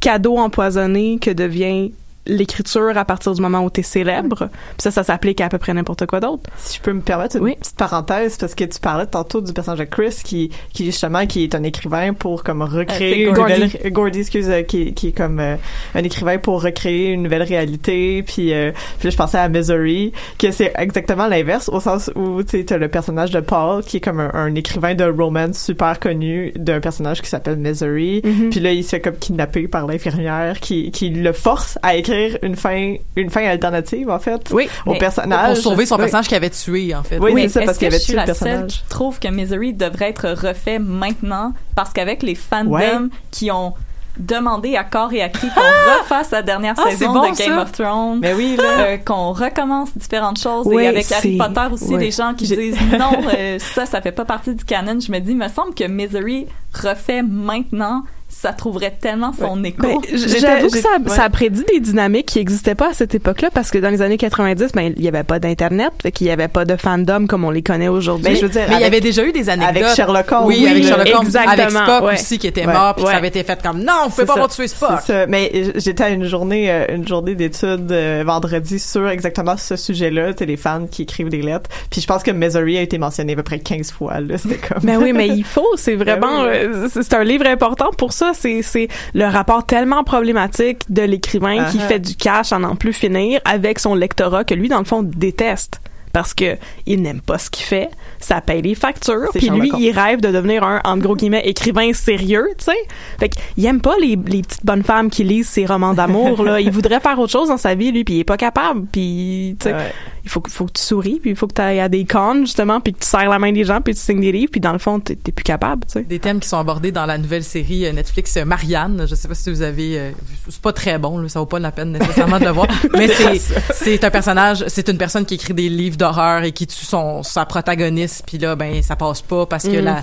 cadeau empoisonné que devient l'écriture à partir du moment où tu es célèbre. Puis ça, ça s'applique à à peu près n'importe quoi d'autre. Si je peux me permettre une Oui. petite parenthèse, parce que tu parlais tantôt du personnage de Chris, qui, qui justement, qui est un écrivain pour comme recréer Euh, nouvelle, Gordy. Gordy, excuse, euh, qui, qui est comme euh, un écrivain pour recréer une nouvelle réalité, puis, euh, puis là, je pensais à Misery, que c'est exactement l'inverse, au sens où, tu sais, t'as le personnage de Paul, qui est comme un, un écrivain de romance super connu, d'un personnage qui s'appelle Misery, Mhm. puis là, il se fait comme kidnapper par l'infirmière, qui, qui le force à écrire une fin, une fin alternative, en fait, Oui. au personnage. Pour sauver son Oui. personnage qu'il avait tué, en fait. Oui, c'est ça, parce qu'il que avait je tué le seule personnage. qui trouve que Misery devrait être refait maintenant? Parce qu'avec les fandoms Ouais. qui ont demandé à corps et à cri [laughs] qu'on refasse la dernière Ah, saison c'est bon, de Game ça. of Thrones, Mais oui, là. euh, qu'on recommence différentes choses et avec Harry Potter aussi ouais. les gens qui disent non [laughs] euh, ça ça fait pas partie du canon je me dis me semble que Misery refait maintenant ça trouverait tellement son écho Ben, J'étais- J'avoue que ça, ouais. ça a prédit des dynamiques qui n'existaient pas à cette époque-là parce que dans les années 90, ben, il n'y avait pas d'Internet, fait qu'il n'y avait pas de fandom comme on les connaît aujourd'hui. Ben, je veux dire, Mais il y avait déjà eu des anecdotes. avec Sherlock Holmes. Oui, Oui, avec Sherlock Holmes. exactement, Avec Spock ouais. aussi qui était mort, puis Ouais. ça avait été fait comme non, vous pouvez C'est pas tué Spock. Ça. Mais j'étais à une journée, euh, une journée d'études euh, vendredi sur exactement ce sujet-là. C'est les fans qui écrivent des lettres. Puis je pense que Misery a été mentionné à peu près 15 fois. Là, c'était comme. Mais oui, mais [laughs] il faut, c'est vraiment, Ben oui. euh, c'est un livre important pour ça. C'est, le rapport tellement problématique de l'écrivain qui Uh-huh. fait du cash à n'en plus finir avec son lectorat que lui, dans le fond, déteste. Parce que il n'aime pas ce qu'il fait, ça paye les factures, puis lui, il rêve de devenir un, en gros guillemets, écrivain sérieux, tu sais. Fait qu'il aime pas les, les petites bonnes femmes qui lisent ses romans d'amour, là. Il voudrait faire autre chose dans sa vie, lui, puis il est pas capable, puis, tu sais Ouais. il faut, que- faut que tu souris, puis il faut que tu ailles à des cons, justement, puis que tu serres la main des gens, puis tu signes des livres, puis dans le fond, t'es plus capable, tu sais. Des thèmes qui sont abordés dans la nouvelle série euh, Netflix euh, Marianne. Je sais pas si vous avez. euh, c'est pas très bon, là, ça vaut pas la peine nécessairement de le voir. [laughs] Mais c'est c'est un personnage, c'est une personne qui écrit des livres d'horreur et qui tue son sa protagoniste. Puis là, ben ça passe pas parce que Mhm. la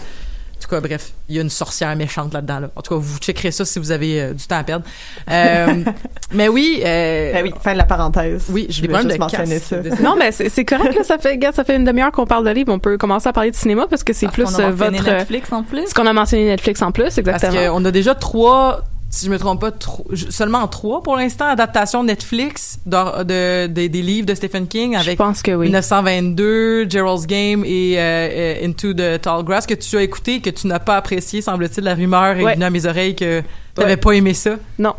tout cas, bref, il y a une sorcière méchante là-dedans. Là. En tout cas, vous checkerez ça si vous avez euh, du temps à perdre. Euh, [laughs] mais oui. Euh, Ben oui, fin de la parenthèse. Oui, j'ai des voulais juste de mentionner casse. ça. Non, mais c'est correct, là. Ça fait, regarde, ça fait une demi-heure qu'on parle de livres. On peut commencer à parler de cinéma parce que c'est Parce plus qu'on a euh, mentionné votre. Netflix en plus. Ce qu'on a mentionné Netflix en plus, Parce exactement. qu'on a déjà trois, si je me trompe pas, tro- seulement trois pour l'instant, adaptations Netflix de, de- des- des livres de Stephen King Je avec pense que oui. 1922, Gerald's Game et euh, euh, Into the Tall Grass que tu as écouté, que tu n'as pas apprécié, semble-t-il. La rumeur est Ouais. venue à mes oreilles que tu n'avais Ouais. pas aimé ça. Non.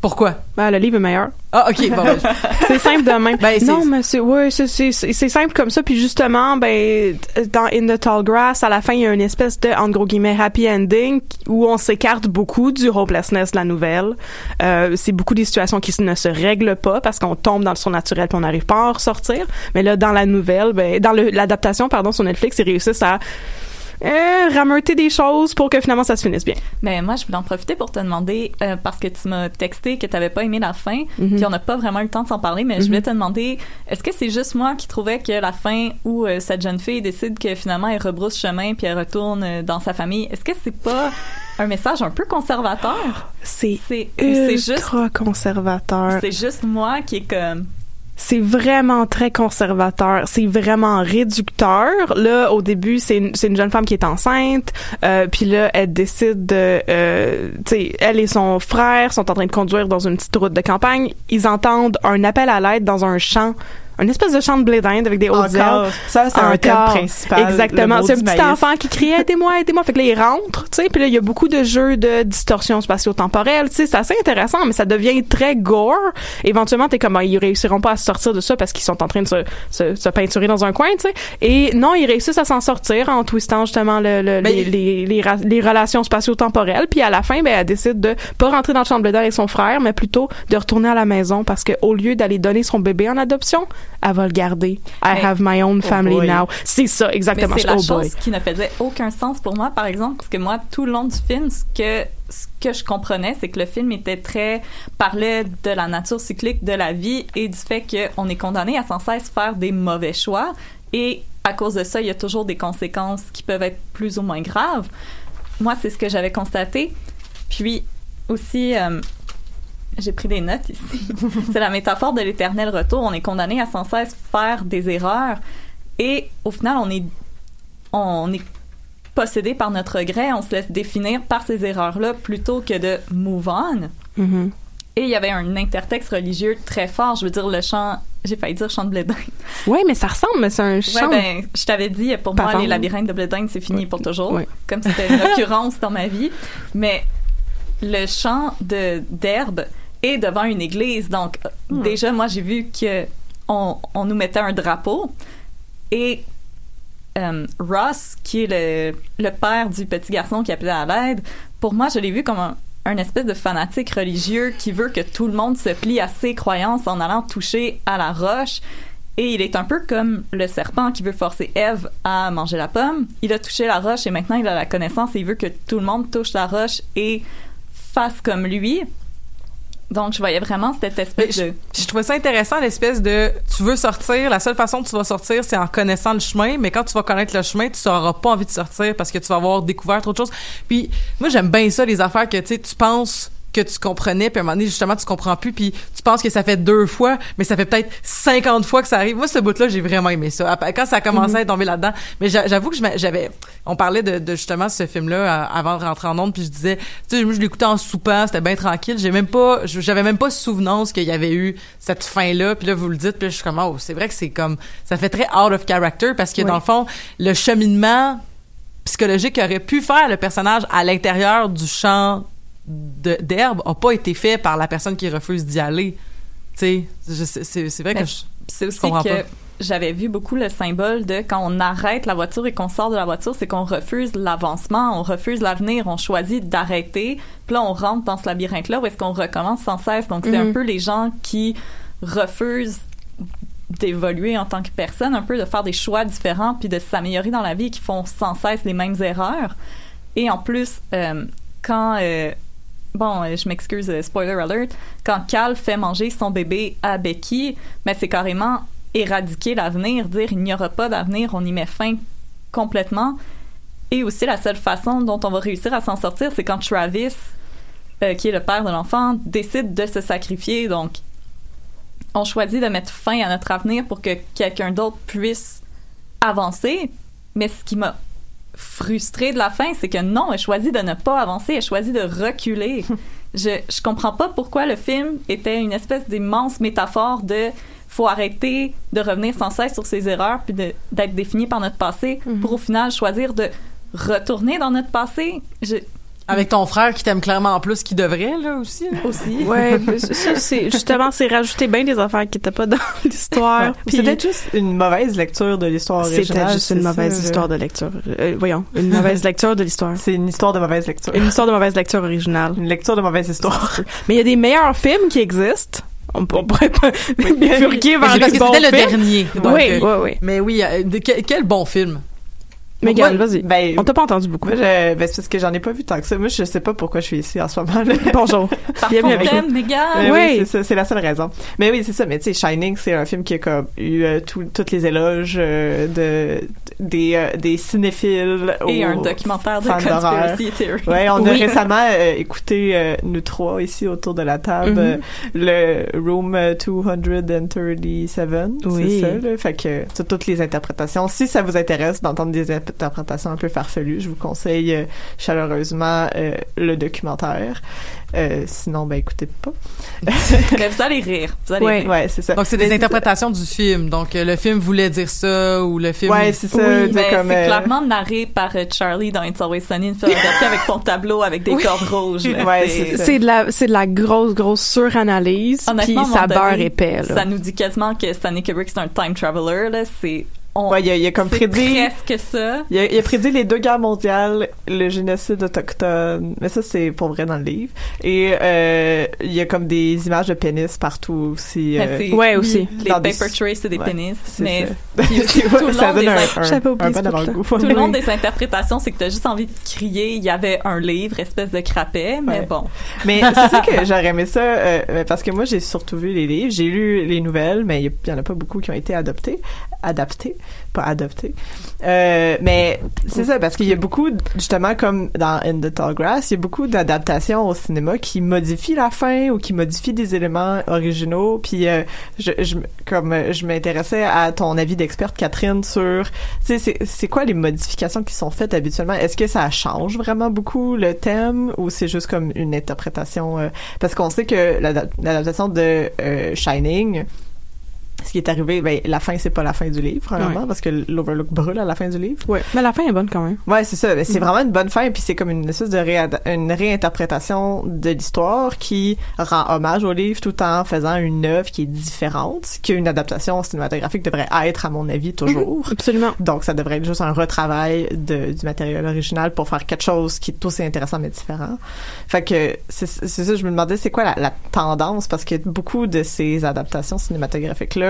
Pourquoi? Ben, le livre est meilleur. Ah, OK. Bon, ben, [laughs] C'est simple de même. Ben, non, mais c'est ouais, c'est c'est simple comme ça. Puis justement, ben dans In the Tall Grass, à la fin, il y a une espèce de en gros guillemets happy ending où on s'écarte beaucoup du hopelessness de la nouvelle. Euh, c'est beaucoup des situations qui ne se règlent pas parce qu'on tombe dans le surnaturel puis on n'arrive pas à en ressortir. Mais là, dans la nouvelle, ben dans l'adaptation pardon sur Netflix, ils réussissent à euh, rameuter des choses pour que finalement ça se finisse bien. Mais moi, je voulais en profiter pour te demander, euh, parce que tu m'as texté que tu n'avais pas aimé la fin, Mhm. puis on n'a pas vraiment eu le temps de s'en parler, mais je voulais te demander, est-ce que c'est juste moi qui trouvais que la fin où euh, cette jeune fille décide que finalement elle rebrousse chemin puis elle retourne euh, dans sa famille, est-ce que c'est pas un message un peu conservateur? C'est juste, ultra conservateur. c'est juste moi qui est comme, c'est vraiment très conservateur, c'est vraiment réducteur. Là, au début, c'est une, une jeune femme qui est enceinte, euh, puis là, elle décide de, euh, tu sais, elle et son frère sont en train de conduire dans une petite route de campagne. Ils entendent un appel à l'aide dans un champ, une espèce de champ de blé d'Inde avec des hautes Encore. herbes. Ça, c'est un thème principal. Exactement. C'est un petit maïs. enfant qui crie aidez-moi, aidez-moi. Fait que là il rentre, tu sais. Puis là il y a beaucoup de jeux de distorsion spatio-temporelle. Tu sais, c'est assez intéressant, mais ça devient très gore. Éventuellement t'es comme ah, ils réussiront pas à se sortir de ça parce qu'ils sont en train de se, se, se peinturer dans un coin, tu sais. Et non, ils réussissent à s'en sortir en twistant justement le, le- les, les, les, relations spatio-temporelles. Puis à la fin, ben elle décide de pas rentrer dans le champ de blé avec son frère, mais plutôt de retourner à la maison parce que au lieu d'aller donner son bébé en adoption, elle va le garder. I Mais- have my own Oh family boy. now. C'est ça, exactement. c'est la Oh boy. chose qui ne faisait aucun sens pour moi, par exemple, parce que moi, tout le long du film, ce que ce que je comprenais, c'est que le film était très parlait de la nature cyclique de la vie et du fait qu'on est condamné à sans cesse faire des mauvais choix et à cause de ça, il y a toujours des conséquences qui peuvent être plus ou moins graves. Moi, c'est ce que j'avais constaté. Puis aussi, euh, j'ai pris des notes ici. [laughs] c'est la métaphore de l'éternel retour. On est condamné à sans cesse faire des erreurs et au final, on est, on est possédé par notre regret. On se laisse définir par ces erreurs-là plutôt que de move on. Mhm. Et il y avait un intertexte religieux très fort. Je veux dire, le chant, j'ai failli dire chant de blé d'Inde. Ouais, mais ça ressemble, mais c'est un chant. ben, je t'avais dit, pour moi, Patente. les labyrinthes de blé d'Inde, c'est fini pour toujours. Comme c'était une [laughs] occurrence dans ma vie. Mais le chant de d'herbe est devant une église. Donc, Hmm. déjà, moi, j'ai vu que on, on nous mettait un drapeau. Et euh, Ross, qui est le, le père du petit garçon qui appelait à l'aide, pour moi, je l'ai vu comme un, un espèce de fanatique religieux qui veut que tout le monde se plie à ses croyances en allant toucher à la roche. Et il est un peu comme le serpent qui veut forcer Ève à manger la pomme. Il a touché la roche et maintenant il a la connaissance et il veut que tout le monde touche la roche et fasse comme lui. Donc, je voyais vraiment cette espèce je, de... je trouvais ça intéressant, l'espèce de tu veux sortir, la seule façon que tu vas sortir, c'est en connaissant le chemin, mais quand tu vas connaître le chemin, tu n'auras pas envie de sortir parce que tu vas avoir découvert autre chose. Puis moi, j'aime bien ça, les affaires que tu sais, tu penses que tu comprenais, puis à un moment donné, justement, tu comprends plus, puis tu penses que ça fait deux fois, mais ça fait peut-être 50 fois que ça arrive. Moi, ce bout-là, j'ai vraiment aimé ça. Quand ça a commencé à tomber là-dedans, mais j'a- j'avoue que j'avais... On parlait de, de justement ce film-là euh, avant de rentrer en onde, puis je disais, tu sais, je l'écoutais en soupant, c'était bien tranquille. J'ai même pas... J'avais même pas souvenance qu'il y avait eu cette fin-là, puis là, vous le dites, puis je suis comme, oh, c'est vrai que c'est comme... Ça fait très out of character, parce que Oui. dans le fond, le cheminement psychologique qu'aurait pu faire le personnage à l'intérieur du champ d'herbe a pas été fait par la personne qui refuse d'y aller. Tu sais, c'est vrai Mais que je, C'est aussi comprends que pas. j'avais vu beaucoup le symbole de quand on arrête la voiture et qu'on sort de la voiture, c'est qu'on refuse l'avancement, on refuse l'avenir, on choisit d'arrêter. Puis là, on rentre dans ce labyrinthe-là où est-ce qu'on recommence sans cesse. Donc, c'est Mhm. un peu les gens qui refusent d'évoluer en tant que personne, un peu de faire des choix différents puis de s'améliorer dans la vie et qui font sans cesse les mêmes erreurs. Et en plus, euh, quand euh, bon, euh, je m'excuse, euh, spoiler alert, quand Cal fait manger son bébé à Becky, mais c'est carrément éradiquer l'avenir, dire il n'y aura pas d'avenir, on y met fin complètement. Et aussi, la seule façon dont on va réussir à s'en sortir, c'est quand Travis, euh, qui est le père de l'enfant, décide de se sacrifier. Donc, on choisit de mettre fin à notre avenir pour que quelqu'un d'autre puisse avancer. Mais ce qui m'a frustrée de la fin, c'est que non, elle choisit de ne pas avancer, elle choisit de reculer. [laughs] je, je comprends pas pourquoi le film était une espèce d'immense métaphore de faut arrêter de revenir sans cesse sur ses erreurs puis d'être défini par notre passé pour au final choisir de retourner dans notre passé. Je, Avec ton frère qui t'aime clairement plus qu'il devrait, là, aussi. là. aussi. Ouais, mais ça, c'est justement, c'est rajouter bien des affaires qui étaient pas dans [laughs] l'histoire. puis C'est peut-être juste une mauvaise lecture de l'histoire c'est originale. peut-être juste c'est une mauvaise histoire de lecture. Euh, voyons, une mauvaise lecture de l'histoire. C'est une histoire de mauvaise lecture. Une histoire de mauvaise lecture originale. Une lecture de mauvaise histoire. Mais il y a des meilleurs films qui existent. On, pourrait pas bifurquer vers c'est parce que c'était le dernier. donc, Oui, euh, oui, oui. Mais oui, euh, de- quel, quel bon film? Megan, Moi, vas-y. Ben, On t'a pas entendu beaucoup. moi, je- ben, c'est parce que j'en ai pas vu tant que ça. Moi, je sais pas pourquoi je suis ici en ce moment. là. [laughs] Bonjour. [laughs] Parce Bienvenue avec. Euh, Oui. oui, c'est ça, c'est la seule raison. Mais oui, c'est ça. Mais tu sais, Shining, c'est un film qui a comme eu euh, tout- toutes les éloges euh, de des euh, des cinéphiles Et un documentaire de. Conspiracy Theory. Ouais, on a récemment euh, écouté euh, nous trois ici autour de la table Mhm. euh, le Room euh, 237, Oui. c'est ça. Là, fait que toutes les interprétations. Si ça vous intéresse d'entendre des interprétations un peu farfelues, je vous conseille euh, chaleureusement euh, le documentaire. Euh, sinon, ben écoutez pas. [laughs] Mais vous allez rire. Vous allez Ouais. rire. Ouais, c'est ça. Donc, c'est Mais des interprétations du film. Donc, euh, le film voulait dire ça ou le film... Ouais, c'est ça. Oui, Ben, comme, c'est euh, clairement narré par euh, Charlie dans It's Always Sunny in Philadelphia avec son tableau avec des cordes rouges. Ouais, c'est de la, c'est de la grosse, grosse suranalyse. Puis ça beurre épais, là. Ça nous dit quasiment que Stanley Kubrick c'est un time traveler. Là, c'est on, Ouais, il a, il a comme prédit. presque ça. Il a, il a prédit les deux guerres mondiales, le génocide autochtone, mais ça c'est pour vrai dans le livre. Et euh, il y a comme des images de pénis partout aussi. Ben, euh, Ouais, aussi. Les Dans des- paper trays, c'est des Ouais, pénis. Mais ça. puis [laughs] aussi, tout le [laughs] ça long donne des un, un, bon tout le long des interprétations, c'est que t'as juste envie de crier. Il y avait un livre, espèce de crapet, mais Ouais. bon. Mais [laughs] c'est ça que j'aurais aimé ça, euh, parce que moi j'ai surtout vu les livres, j'ai lu les nouvelles, mais il y en a pas beaucoup qui ont été adoptés, adaptés, pas adoptés. Euh, mais c'est ça, parce qu'il y a beaucoup, justement comme dans In the Tall Grass, il y a beaucoup d'adaptations au cinéma qui modifient la fin ou qui modifient des éléments originaux. Puis euh, je, comme je m'intéressais à ton avis d'experte, Catherine, sur, tu sais, c'est- quoi les modifications qui sont faites habituellement? Est-ce que ça change vraiment beaucoup le thème ou c'est juste comme une interprétation? euh, parce qu'on sait que l'ada- l'adaptation de Shining, ce qui est arrivé, ben, la fin, c'est pas la fin du livre, premièrement, Ouais. parce que l'Overlook brûle à la fin du livre. Ouais. Mais la fin est bonne quand même. Ouais, c'est ça. Ben, C'est Mm. vraiment une bonne fin, puis c'est comme une espèce de une réinterprétation de l'histoire qui rend hommage au livre tout en faisant une œuvre qui est différente, qu'une adaptation cinématographique devrait être, à mon avis, toujours. Absolument. Donc, ça devrait être juste un retravail de, du matériel original pour faire quelque chose qui est aussi intéressant mais différent. Fait que c'est c'est ça, je me demandais c'est quoi la, la tendance? Parce que beaucoup de ces adaptations cinématographiques-là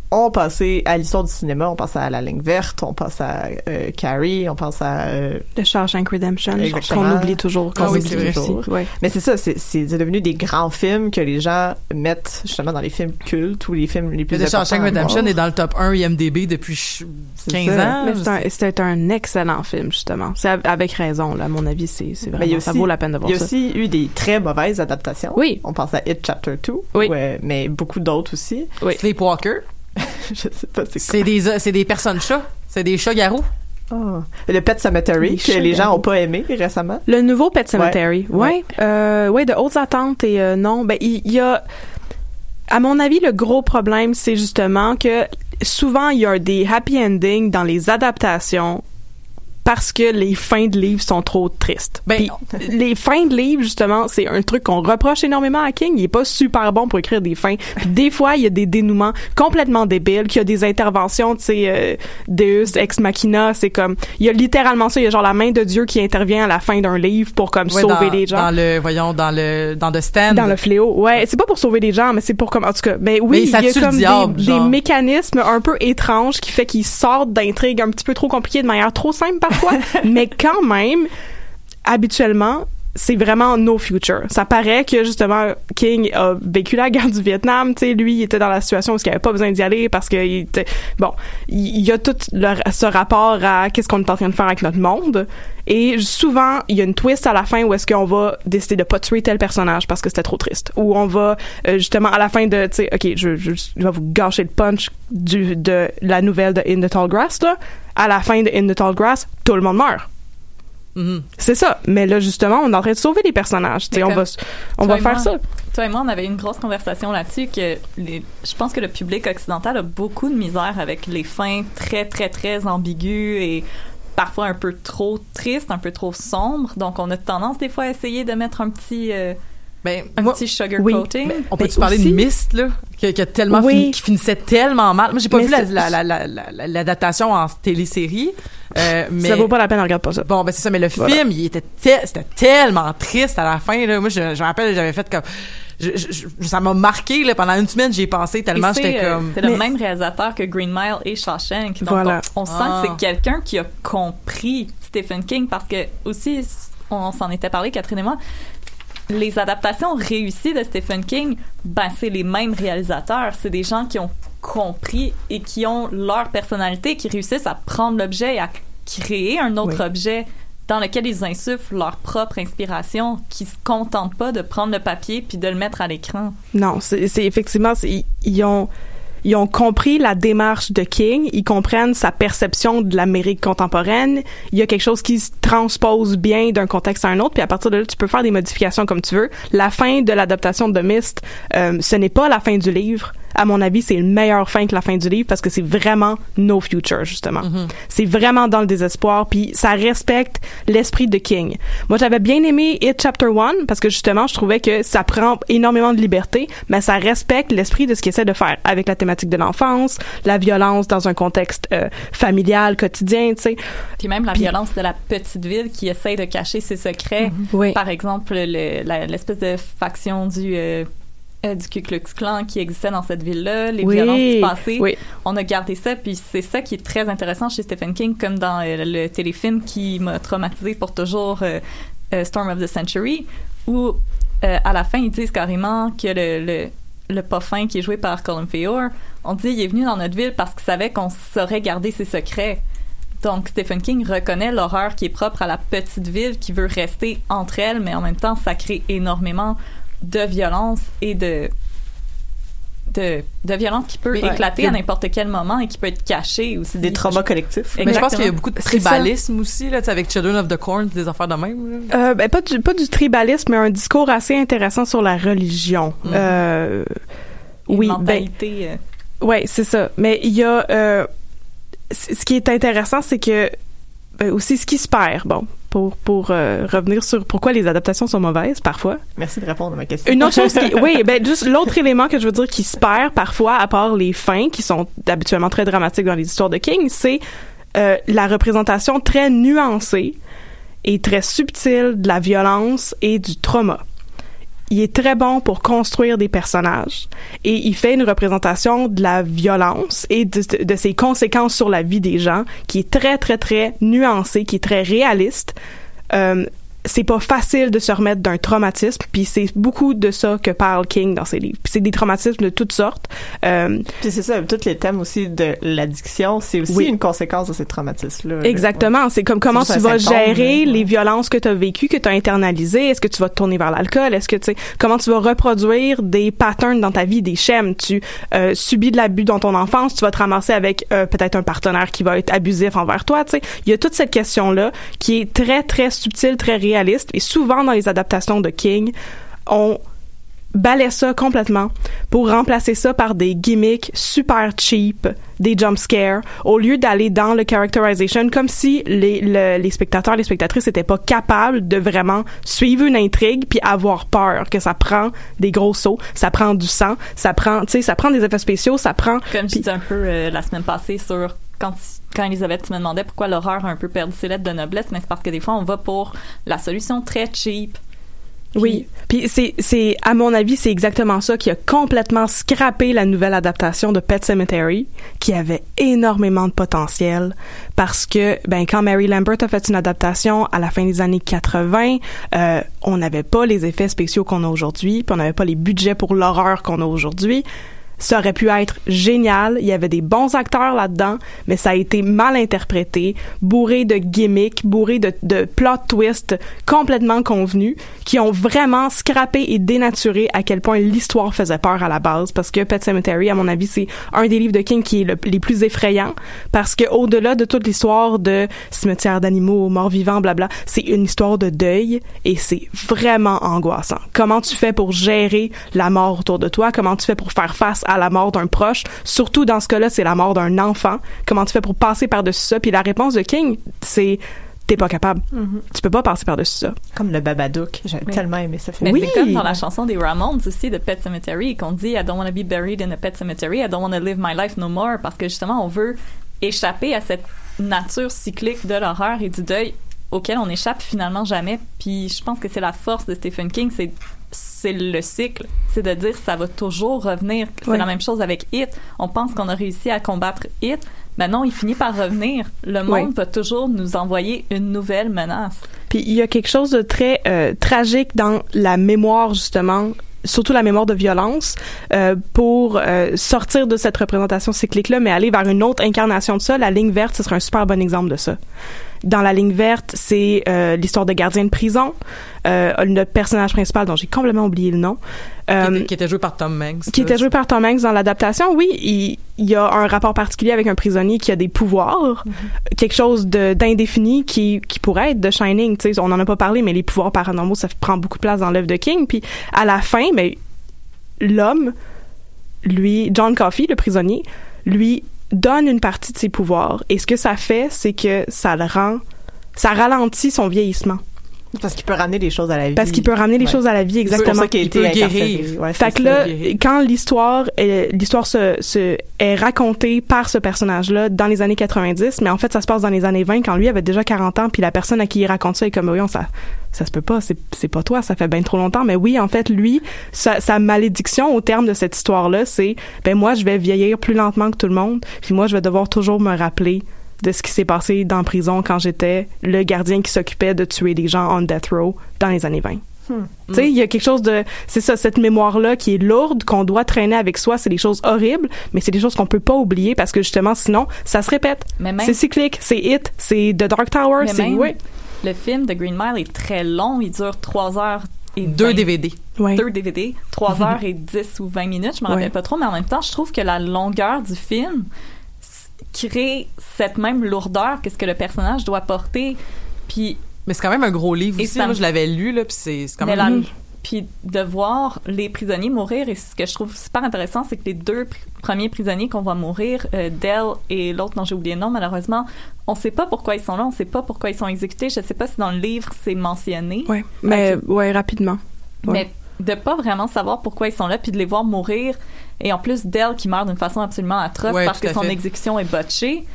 ont passé à l'histoire du cinéma, on pense à La Ligne Verte, on pense à euh, Carrie, on pense à... euh, The Shawshank Redemption. Exactement. Qu'on oublie toujours. Qu'on Ah oui, oublie toujours. Ouais. Mais c'est ça, c'est c'est devenu des grands films que les gens mettent justement dans les films cultes ou les films les plus The importants à Redemption est dans le top 1 IMDB depuis ch- C'est 15 ça. ans. Mais c'est un, c'était un excellent film, justement. C'est av- avec raison, là. À mon avis, c'est, vraiment, il y a ça aussi- vaut la peine de voir Il y a ça. aussi eu des très mauvaises adaptations. Oui. On pense à It Chapter 2. Oui. ouais, mais beaucoup d'autres aussi. Oui. Sleepwalker. [laughs] Je sais pas c'est quoi. C'est des, c'est des personnes chats. C'est des chats garous. Ah. Le Pet Cemetery, Des que les gens ont pas aimé récemment. Le nouveau Pet Cemetery. Ouais. Ouais. Euh, ouais, de hautes attentes et euh, non, ben il il y, a à mon avis le gros problème c'est justement que souvent il y a des happy endings dans les adaptations parce que les fins de livres sont trop tristes. Ben, [laughs] les fins de livres justement, c'est un truc qu'on reproche énormément à King, il est pas super bon pour écrire des fins. Puis des [laughs] fois, il y a des dénouements complètement débiles, qu'il y a des interventions, tu sais euh, Deus ex machina, c'est comme il y a littéralement ça, il y a genre la main de Dieu qui intervient à la fin d'un livre pour comme Ouais, sauver dans, les gens. Dans le, voyons, dans le, dans The Stand. Dans le fléau, ouais, c'est pas pour sauver les gens, mais c'est pour comme en tout cas, mais oui, Mais ça il y a le comme diable, des, des mécanismes un peu étranges qui fait qu'ils sortent d'intrigues un petit peu trop compliquées de manière trop simple parfois, [laughs] mais quand même, habituellement, c'est vraiment no future. Ça paraît que justement King a vécu la guerre [laughs] du Vietnam, tu sais lui il était dans la situation où il avait pas besoin d'y aller parce qu'il était bon, il il y a tout ce rapport à qu'est-ce qu'on est en train de faire avec notre monde et souvent il y a une twist à la fin où est-ce qu'on va décider de pas tuer tel personnage parce que c'était trop triste ou on va euh, justement à la fin de tu sais OK, je, je, je vais vous gâcher le punch du de la nouvelle de In the Tall Grass là, à la fin de In the Tall Grass, tout le monde meurt. Mhm. C'est ça. Mais là, justement, on est en train de sauver les personnages. On va, on va faire moi- ça. Toi et moi, on avait une grosse conversation là-dessus que les, je pense que le public occidental a beaucoup de misère avec les fins très, très, très ambiguës et parfois un peu trop tristes, un peu trop sombres. Donc, on a tendance des fois à essayer de mettre un petit, euh, Ben, un moi, petit sugar oui. coating. on peut-tu parler aussi- de Mist, là, qui, qui a tellement Oui. fini- qui finissait tellement mal? Moi, j'ai pas Mais vu la, c'est- la, la, la, la- la- l'adaptation en télésérie. Euh, mais Ça vaut pas la peine, regarde pas ça. Bon, ben c'est ça, mais le Voilà. film, il était te- c'était tellement triste à la fin. Là. Moi, je, je me rappelle, j'avais fait comme... je- je- je- ça m'a marqué, là, pendant une semaine, j'y ai pensé tellement j'étais euh, comme... c'est le Mais- même réalisateur que Green Mile et Shawshank. Donc, Voilà. on, on sent Ah. que c'est quelqu'un qui a compris Stephen King parce que aussi, on s'en était parlé, Catherine et moi, les adaptations réussies de Stephen King, ben, c'est les mêmes réalisateurs. C'est des gens qui ont compris et qui ont leur personnalité, qui réussissent à prendre l'objet et à créer un autre Oui. objet dans lequel ils insufflent leur propre inspiration, qui se contentent pas de prendre le papier puis de le mettre à l'écran. Non, c'est effectivement, ils ont, ils ont compris la démarche de King, ils comprennent sa perception de l'Amérique contemporaine. Il y a quelque chose qui se transpose bien d'un contexte à un autre, puis à partir de là, tu peux faire des modifications comme tu veux. La fin de l'adaptation de Myst, euh, ce n'est pas la fin du livre. À mon avis, c'est une meilleure fin que la fin du livre parce que c'est vraiment no future justement. C'est vraiment dans le désespoir, puis ça respecte l'esprit de King. Moi, j'avais bien aimé It Chapter 1 parce que justement, je trouvais que ça prend énormément de liberté, mais ça respecte l'esprit de ce qu'il essaie de faire avec la thématique de l'enfance, la violence dans un contexte euh, familial, quotidien, tu sais. Puis même la Puis- violence de la petite ville qui essaye de cacher ses secrets. Oui. Par exemple, le- l'espèce de faction du, euh, euh, du Ku Klux Klan qui existait dans cette ville-là, les Oui. violences du passé. Oui. On a gardé ça, puis c'est ça qui est très intéressant chez Stephen King, comme dans euh, le téléfilm qui m'a traumatisé pour toujours, euh, Storm of the Century, où à la fin, ils disent carrément que le, le, le pas fin qui est joué par Colin Feore, on dit il est venu dans notre ville parce qu'il savait qu'on saurait garder ses secrets. Donc Stephen King reconnaît l'horreur qui est propre à la petite ville qui veut rester entre elles, mais en même temps, ça crée énormément de violence et de de, de violence qui peut Mais- éclater Ouais. à n'importe quel moment et qui peut être caché aussi. Des traumas collectifs. Mais je pense qu'il y a beaucoup de tribalisme aussi, là, tu sais, avec Children of the Corn, des affaires de même. là. Euh, ben, pas du pas du tribalisme, mais un discours assez intéressant sur la religion. Mhm. Euh, oui, ben, euh, Ouais, c'est ça. Mais il y a euh, c- ce qui est intéressant, c'est que ben, aussi ce qui se perd. Bon, pour pour euh, revenir sur pourquoi les adaptations sont mauvaises parfois. Merci de répondre à ma question. Une autre chose qui, oui, [laughs] ben juste l'autre élément que je veux dire qui se perd parfois, à part les fins qui sont habituellement très dramatiques dans les histoires de King, c'est euh, la représentation très nuancée et très subtile de la violence et du trauma. Il est très bon pour construire des personnages et il fait une représentation de la violence et de, ses conséquences sur la vie des gens qui est très très très nuancée, qui est très réaliste. Euh, c'est pas facile de se remettre d'un traumatisme, puis c'est beaucoup de ça que parle King dans ses livres. C'est des traumatismes de toutes sortes. Euh, Puis c'est ça, tous les thèmes aussi de l'addiction, c'est aussi Oui. une conséquence de ces traumatismes-là. Exactement. C'est comme comment tu vas symptôme, gérer les violences que tu as vécues, que tu as internalisées. Est-ce que tu vas te tourner vers l'alcool? Est-ce que tu sais, comment tu vas reproduire des patterns dans ta vie, des schèmes? Tu euh, subis de l'abus dans ton enfance, tu vas te ramasser avec euh, peut-être un partenaire qui va être abusif envers toi. Tu sais, il y a toute cette question-là qui est très, très subtile, très réaliste. Et souvent dans les adaptations de King, on balaie ça complètement pour remplacer ça par des gimmicks super cheap, des jump scares, au lieu d'aller dans le characterization comme si les, le- les spectateurs, les spectatrices n'étaient pas capables de vraiment suivre une intrigue puis avoir peur que ça prend des gros sauts, ça prend du sang, ça prend, tu sais, ça prend des effets spéciaux, ça prend Comme je disais un peu euh, la semaine passée sur quand quand Elisabeth me demandais pourquoi l'horreur a un peu perdu ses lettres de noblesse, c'est parce que des fois on va pour la solution très cheap Oui. Puis c'est, c'est, à mon avis, c'est exactement ça qui a complètement scrappé la nouvelle adaptation de Pet Cemetery, qui avait énormément de potentiel, parce que, ben, quand Mary Lambert a fait une adaptation à la fin des années 80, euh, on n'avait pas les effets spéciaux qu'on a aujourd'hui, puis on n'avait pas les budgets pour l'horreur qu'on a aujourd'hui ça aurait pu être génial. Il y avait des bons acteurs là-dedans, mais ça a été mal interprété, bourré de gimmicks, bourré de, de plot twists complètement convenus, qui ont vraiment scrappé et dénaturé à quel point l'histoire faisait peur à la base. Parce que Pet Cemetery, à mon avis, c'est un des livres de King qui est le, les plus effrayants. Parce que au-delà de toute l'histoire de cimetière d'animaux, morts vivants, blabla, c'est une histoire de deuil et c'est vraiment angoissant. Comment tu fais pour gérer la mort autour de toi? Comment tu fais pour faire face à la mort d'un proche, surtout dans ce cas-là, c'est la mort d'un enfant. Comment tu fais pour passer par-dessus ça? Puis la réponse de King, c'est t'es pas capable. Tu peux pas passer par-dessus ça. Comme le Babadook. Oui. tellement aimé ce film. Mais Oui. c'est comme dans la chanson des Ramones aussi de Pet Cemetery qu'on dit I don't want to be buried in a pet cemetery, I don't want to live my life no more parce que justement on veut échapper à cette nature cyclique de l'horreur et du deuil auquel on échappe finalement jamais. Puis je pense que c'est la force de Stephen King, c'est c'est le cycle, c'est de dire ça va toujours revenir. C'est la même chose avec It. On pense qu'on a réussi à combattre It, mais non, il finit par revenir. Le monde Ouais. va toujours nous envoyer une nouvelle menace. Puis il y a quelque chose de très euh, tragique dans la mémoire justement surtout la mémoire de violence euh, pour euh, sortir de cette représentation cyclique là mais aller vers une autre incarnation de ça la ligne verte ce serait un super bon exemple de ça dans la ligne verte c'est euh, l'histoire de gardien de prison. Euh, le personnage principal dont j'ai complètement oublié le nom. Qui euh, était, qui était joué par Tom Hanks. qui était joué par Tom Hanks dans l'adaptation, oui, il, il y a un rapport particulier avec un prisonnier qui a des pouvoirs, quelque chose d'indéfini qui qui pourrait être de Shining, tu sais, on en a pas parlé, mais les pouvoirs paranormaux ça prend beaucoup de place dans l'œuvre de King, puis à la fin, mais l'homme, lui, John Coffey, le prisonnier, lui donne une partie de ses pouvoirs, et ce que ça fait, c'est que ça le rend, ça ralentit son vieillissement, Parce qu'il peut ramener des choses à la vie. parce qu'il peut ramener les Ouais. choses à la vie C'est pour exactement. ça qu'il a Il été peut guérir. Ouais, Fait c'est que là, quand l'histoire est- l'histoire se, se est racontée par ce personnage-là dans les années 90, mais en fait ça se passe dans les années 20 quand lui avait déjà 40 ans, puis la personne à qui il raconte ça est comme oui, on ça ça se peut pas, c'est c'est pas toi, ça fait bien trop longtemps, mais oui, en fait lui sa, sa malédiction au terme de cette histoire-là, c'est ben moi je vais vieillir plus lentement que tout le monde, puis moi je vais devoir toujours me rappeler de ce qui s'est passé dans la prison quand j'étais le gardien qui s'occupait de tuer des gens on death row dans les années 20. Tu sais, il y a quelque chose de, c'est ça, cette mémoire-là qui est lourde, qu'on doit traîner avec soi. C'est des choses horribles, mais c'est des choses qu'on peut pas oublier parce que justement, sinon, ça se répète. C'est cyclique, c'est It, c'est The Dark Tower, Mais c'est, ouais. Le film de Green Mile est très long. Il dure 3 heures et Deux 20 DVD. Ouais. Deux DVD, 3 [laughs] heures et 10 ou 20 minutes, je m'en Ouais. rappelle pas trop, mais en même temps, je trouve que la longueur du film crée cette même lourdeur que ce que le personnage doit porter. Puis, Mais c'est quand même un gros livre aussi. me- je l'avais lu, là, puis c'est c'est quand même... la- puis de voir les prisonniers mourir, et ce que je trouve super intéressant, c'est que les deux pr- premiers prisonniers qu'on voit mourir, euh, Dell et l'autre dont j'ai oublié le nom, malheureusement, on sait pas pourquoi ils sont là, on sait pas pourquoi ils sont exécutés. Je sais pas si dans le livre c'est mentionné. Ouais. Mais, ouais, rapidement. Ouais. Mais de pas vraiment savoir pourquoi ils sont là, puis de les voir mourir, et en plus Dell qui meurt d'une façon absolument atroce Ouais, parce que son fait. exécution est botchée.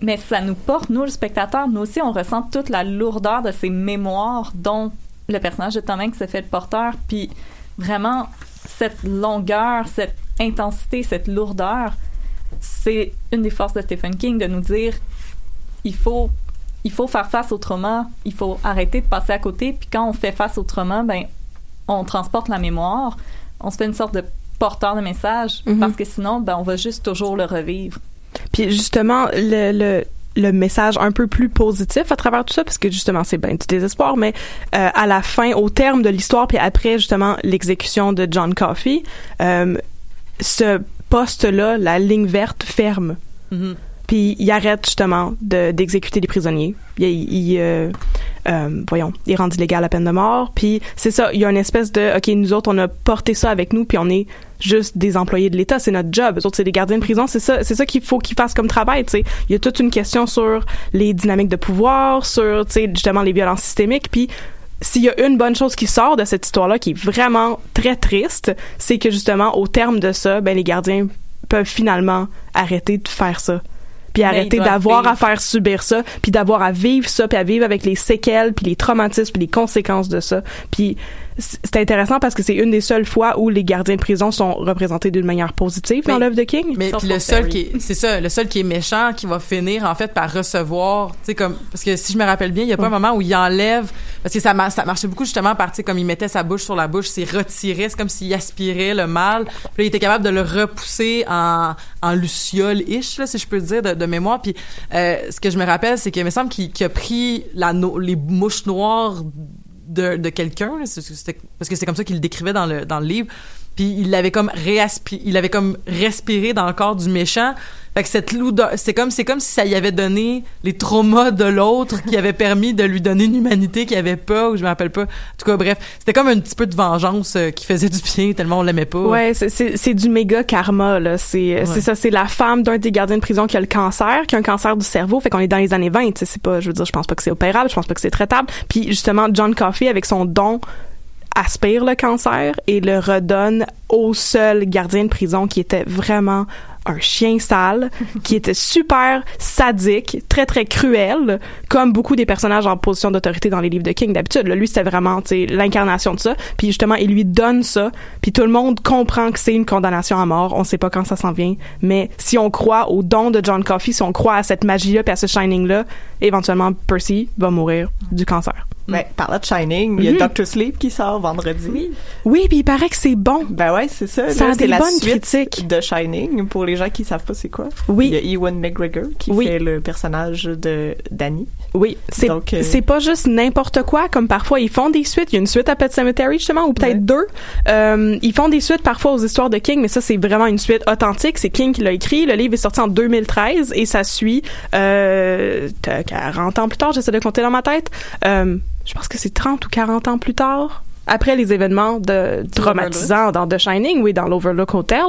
Mais ça nous porte, nous, le spectateur, nous aussi, on ressent toute la lourdeur de ces mémoires dont le personnage de Tom Hanks se fait le porteur, puis vraiment, cette longueur, cette intensité, cette lourdeur, c'est une des forces de Stephen King de nous dire il faut il faut faire face au trauma, il faut arrêter de passer à côté, puis quand on fait face au trauma, ben on transporte la mémoire, on se fait une sorte de porteur de message Mhm. parce que sinon ben on va juste toujours le revivre. Puis justement, le, le, le message un peu plus positif à travers tout ça, parce que justement, c'est bien du désespoir, mais euh, à la fin, au terme de l'histoire, puis après justement l'exécution de John Coffey, euh, ce poste-là, la ligne verte, ferme. Mhm. Puis il arrête justement de d'exécuter les prisonniers. Il, il euh, euh, voyons, il rend illégal la peine de mort. Puis c'est ça, il y a une espèce de ok, nous autres on a porté ça avec nous, puis on est juste des employés de l'État, c'est notre job. Eux autres c'est des gardiens de prison, c'est ça, c'est ça qu'il faut qu'ils fassent comme travail. Tu sais, il y a toute une question sur les dynamiques de pouvoir, sur tu sais justement les violences systémiques, puis s'il y a une bonne chose qui sort de cette histoire-là qui est vraiment très triste, c'est que justement au terme de ça, ben les gardiens peuvent finalement arrêter de faire ça puis Mais arrêter d'avoir à faire subir ça, puis d'avoir à vivre ça, puis à vivre avec les séquelles, puis les traumatismes, puis les conséquences de ça. Puis c'est intéressant parce que c'est une des seules fois où les gardiens de prison sont représentés d'une manière positive dans l'œuvre de King. Mais puis le seul qui est, c'est ça, le seul qui est méchant, qui va finir en fait par recevoir, tu sais comme parce que si je me rappelle bien, il y a pas un moment où il enlève parce que ça mar- ça marchait beaucoup justement par tu sais comme il mettait sa bouche sur la bouche, c'est retiré, c'est comme s'il aspirait le mal, puis là, il était capable de le repousser en en luciole ish là si je peux dire de, de mémoire. Puis euh, ce que je me rappelle, c'est qu'il me semble qu'il qu'il a pris la no- les mouches noires de, de quelqu'un parce que c'est comme ça qu'il le décrivait dans le dans le livre puis il l'avait comme il avait comme respiré dans le corps du méchant fait que cette c'est comme c'est comme si ça y avait donné les traumas de l'autre qui avait permis de lui donner une humanité qu'il avait pas ou je me rappelle pas en tout cas bref c'était comme un petit peu de vengeance euh, qui faisait du bien tellement on l'aimait pas Ouais, c'est- du méga karma là. C'est c'est ça, c'est la femme d'un des gardiens de prison qui a le cancer, qui a un cancer du cerveau. Fait qu'on est dans les années 20. tu sais, C'est pas, je veux dire, je pense pas que c'est opérable, je pense pas que c'est traitable. Puis justement, John Coffey avec son don aspire le cancer et le redonne au seul gardien de prison qui était vraiment un chien sale, qui était super sadique, très très cruel, comme beaucoup des personnages en position d'autorité dans les livres de King d'habitude. Lui, c'était vraiment l'incarnation de ça. Puis justement, il lui donne ça. Puis tout le monde comprend que c'est une condamnation à mort. On sait pas quand ça s'en vient. Mais si on croit au don de John Coffey, si on croit à cette magie-là puis à ce shining-là, éventuellement, Percy va mourir du cancer. Ben, parlant de Shining, il y a Mhm. Doctor Sleep qui sort vendredi. Oui. Oui, puis il paraît que c'est bon. Ben ouais, c'est ça. Ça Là, a c'est des la bonnes suite critiques. de Shining pour les gens qui savent pas c'est quoi. Oui. Il y a Ewan McGregor qui Oui. fait le personnage de Danny. Oui, c'est euh, c'est pas juste n'importe quoi comme parfois ils font des suites. Il y a une suite à Pet Cemetery justement ou peut-être Ouais. deux. Euh, ils font des suites parfois aux histoires de King, mais ça c'est vraiment une suite authentique. C'est King qui l'a écrit. Le livre est sorti en 2013 et ça suit euh, t'as 40 ans plus tard. J'essaie de compter dans ma tête. Euh, je pense que c'est 30 ou 40 ans plus tard. Après les événements de traumatisants dans The Shining, oui, dans l'Overlook Hotel,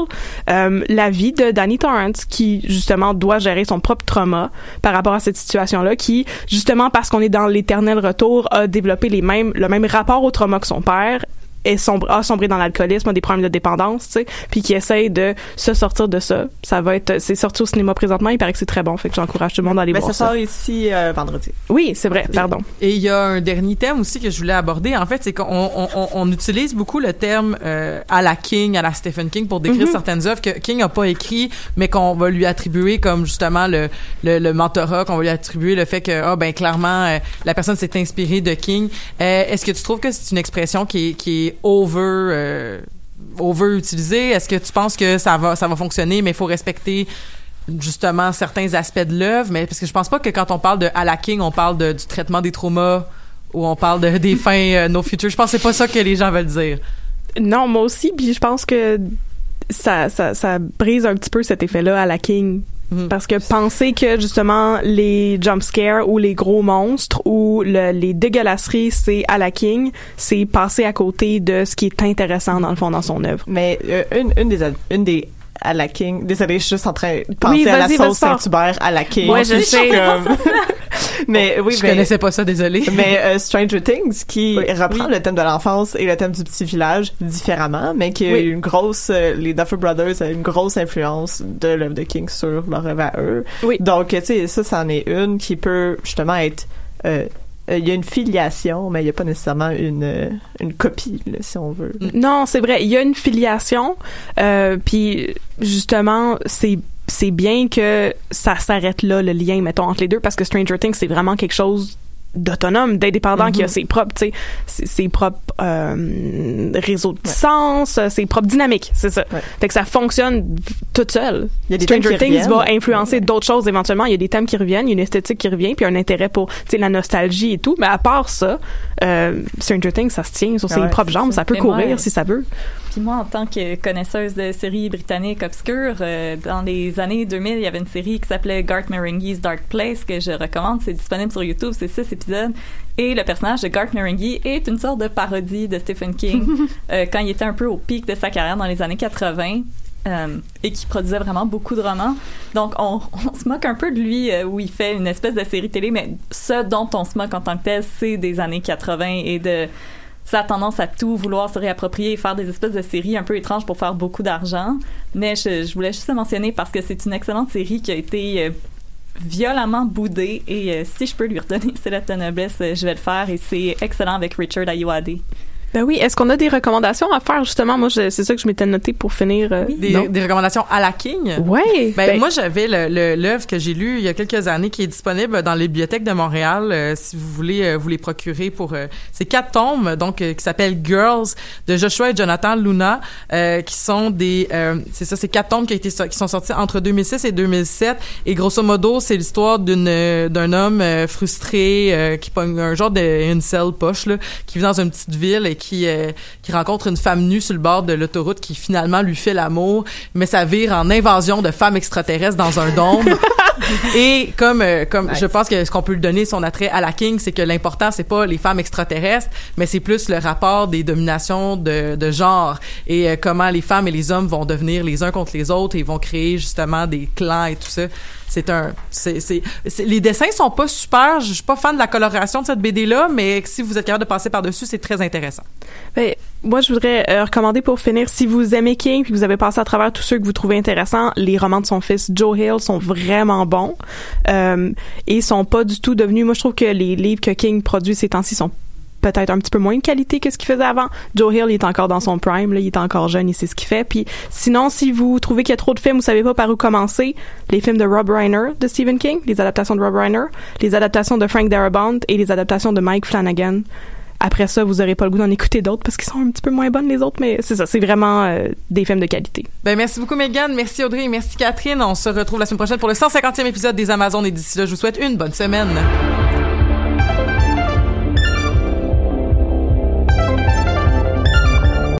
euh, la vie de Danny Torrance, qui justement doit gérer son propre trauma par rapport à cette situation-là, qui justement parce qu'on est dans l'éternel retour a développé les mêmes le même rapport au trauma que son père est sombre, a sombré dans l'alcoolisme, a des problèmes de dépendance, tu sais, puis qui essaye de se sortir de ça. Ça va être, c'est sorti au cinéma présentement, il paraît que c'est très bon, fait que j'encourage tout le monde à aller Ben, voir ça ça. sort ici euh, vendredi. Oui, c'est vrai, pardon. Et il y a un dernier thème aussi que je voulais aborder. En fait, c'est qu'on on, on- on utilise beaucoup le terme euh, à la King, à la Stephen King pour décrire Mhm. certaines œuvres que King n'a pas écrit, mais qu'on va lui attribuer comme justement le, le, le mentorat, qu'on va lui attribuer le fait que ah ben clairement euh, la personne s'est inspirée de King. Est-ce que tu trouves que c'est une expression qui est over euh, over utilisée Est-ce que tu penses que ça va ça va fonctionner, mais il faut respecter justement certains aspects de l'œuvre, mais parce que je pense pas que quand on parle de à la King, on parle de, du traitement des traumas ou on parle de, [laughs] des fins euh, no future. Je pense que c'est pas ça que les gens veulent dire. Non, moi aussi, puis je pense que ça, ça, ça brise un petit peu cet effet-là à la King. Mhm. Parce que penser que justement les jump scares ou les gros monstres ou le- les dégueulasseries c'est à la King, c'est passer à côté de ce qui est intéressant dans le fond dans son œuvre. Mais euh, une, une des une des à la King. Désolée, je suis juste en train de penser Oui, à la sauce Saint-Hubert à la King. Ouais, je sais. Comme- [laughs] mais oui, je mais, connaissais pas ça, désolé. [laughs] mais euh, Stranger Things qui Oui. reprend Oui. le thème de l'enfance et le thème du petit village différemment, mais qui a Oui. une grosse euh, les Duffer Brothers a une grosse influence de l'œuvre de King sur leur œuvre à eux. Oui. Donc tu sais ça c'en est une qui peut justement être euh, euh, il y a une filiation, mais il n'y a pas nécessairement une, euh, une copie, là, si on veut. Non, c'est vrai. Il y a une filiation, euh, puis justement, c'est c'est bien que ça s'arrête là le lien, mettons, entre les deux, parce que Stranger Things c'est vraiment quelque chose d'autonome, d'indépendant, qui a ses propres, tu sais, ses, ses propres euh, réseaux de sens, ses propres dynamiques, c'est ça. Ouais. Fait que ça fonctionne toute seule. Il y a des thèmes Stranger Things va influencer d'autres choses éventuellement. Il y a des thèmes qui reviennent, il y a une esthétique qui revient, puis un intérêt pour, tu sais, la nostalgie et tout. Mais à part ça, euh, Stranger Things, ça se tient sur ses Ouais, propres jambes, ça. ça peut courir si ça veut. Puis moi, en tant que connaisseuse de séries britanniques obscures, euh, dans les années 2000, il y avait une série qui s'appelait Garth Marenghi's Dark Place que je recommande. C'est disponible sur YouTube, c'est six épisodes. Et le personnage de Garth Marenghi est une sorte de parodie de Stephen King [laughs] euh, quand il était un peu au pic de sa carrière dans les années 80. euh, et qui produisait vraiment beaucoup de romans. Donc, on, [laughs] on se moque un peu de lui euh, où il fait une espèce de série télé, mais ce dont on se moque en tant que tel, c'est des années 80 et de ça a tendance à tout vouloir se réapproprier et faire des espèces de séries un peu étranges pour faire beaucoup d'argent. Mais je, voulais juste le mentionner parce que c'est une excellente série qui a été euh, violemment boudée et euh, si je peux lui redonner [laughs] c'est la noblesse, euh, je vais le faire et c'est excellent avec Richard Ayoade. Ben oui, est-ce qu'on a des recommandations à faire justement? Moi, c'est ça que je m'étais noté pour finir. euh, Des, des recommandations à la King? Ouais. Ben, Ben- moi, j'avais le- l'œuvre que j'ai lue il y a quelques années qui est disponible dans les bibliothèques de Montréal. euh, si vous voulez euh, vous les procurer pour... euh, c'est quatre tomes, donc, euh, qui s'appellent Girls, de Joshua et Jonathan Luna, euh, qui sont des... euh, c'est ça, c'est quatre tomes qui, a été, qui sont sortis entre 2006 et 2007. Et grosso modo, c'est l'histoire d'une d'un homme frustré euh, qui pogne un genre de incel poche, là, qui vit dans une petite ville et qui, euh, qui rencontre une femme nue sur le bord de l'autoroute qui finalement lui fait l'amour, mais ça vire en invasion de femmes extraterrestres dans un dôme. [laughs] Et comme euh, comme je pense que ce qu'on peut lui donner son attrait à la King, c'est que l'important c'est pas les femmes extraterrestres, mais c'est plus le rapport des dominations de, de genre et euh, comment les femmes et les hommes vont devenir les uns contre les autres et vont créer justement des clans et tout ça. C'est un c'est c'est les dessins sont pas super, je suis pas fan de la coloration de cette BD là, mais si vous êtes capable de passer par-dessus, c'est très intéressant. Ben, moi, je voudrais euh, recommander pour finir, si vous aimez King puis que vous avez passé à travers tous ceux que vous trouvez intéressants, les romans de son fils Joe Hill sont vraiment bons euh, et sont pas du tout devenus. Moi, je trouve que les livres que King produit ces temps-ci sont peut-être un petit peu moins de qualité que ce qu'il faisait avant. Joe Hill il est encore dans son prime, là, il est encore jeune, il sait ce qu'il fait. Puis sinon, si vous trouvez qu'il y a trop de films, vous savez pas par où commencer, les films de Rob Reiner de Stephen King, les adaptations de Rob Reiner, les adaptations de Frank Darabont et les adaptations de Mike Flanagan. Après ça, vous aurez pas le goût d'en écouter d'autres parce qu'ils sont un petit peu moins bonnes les autres, mais c'est ça, c'est vraiment euh, des films de qualité. Ben merci beaucoup Megan, merci Audrey, merci Catherine. On se retrouve la semaine prochaine pour le 150e épisode des Amazones et d'ici là, je vous souhaite une bonne semaine.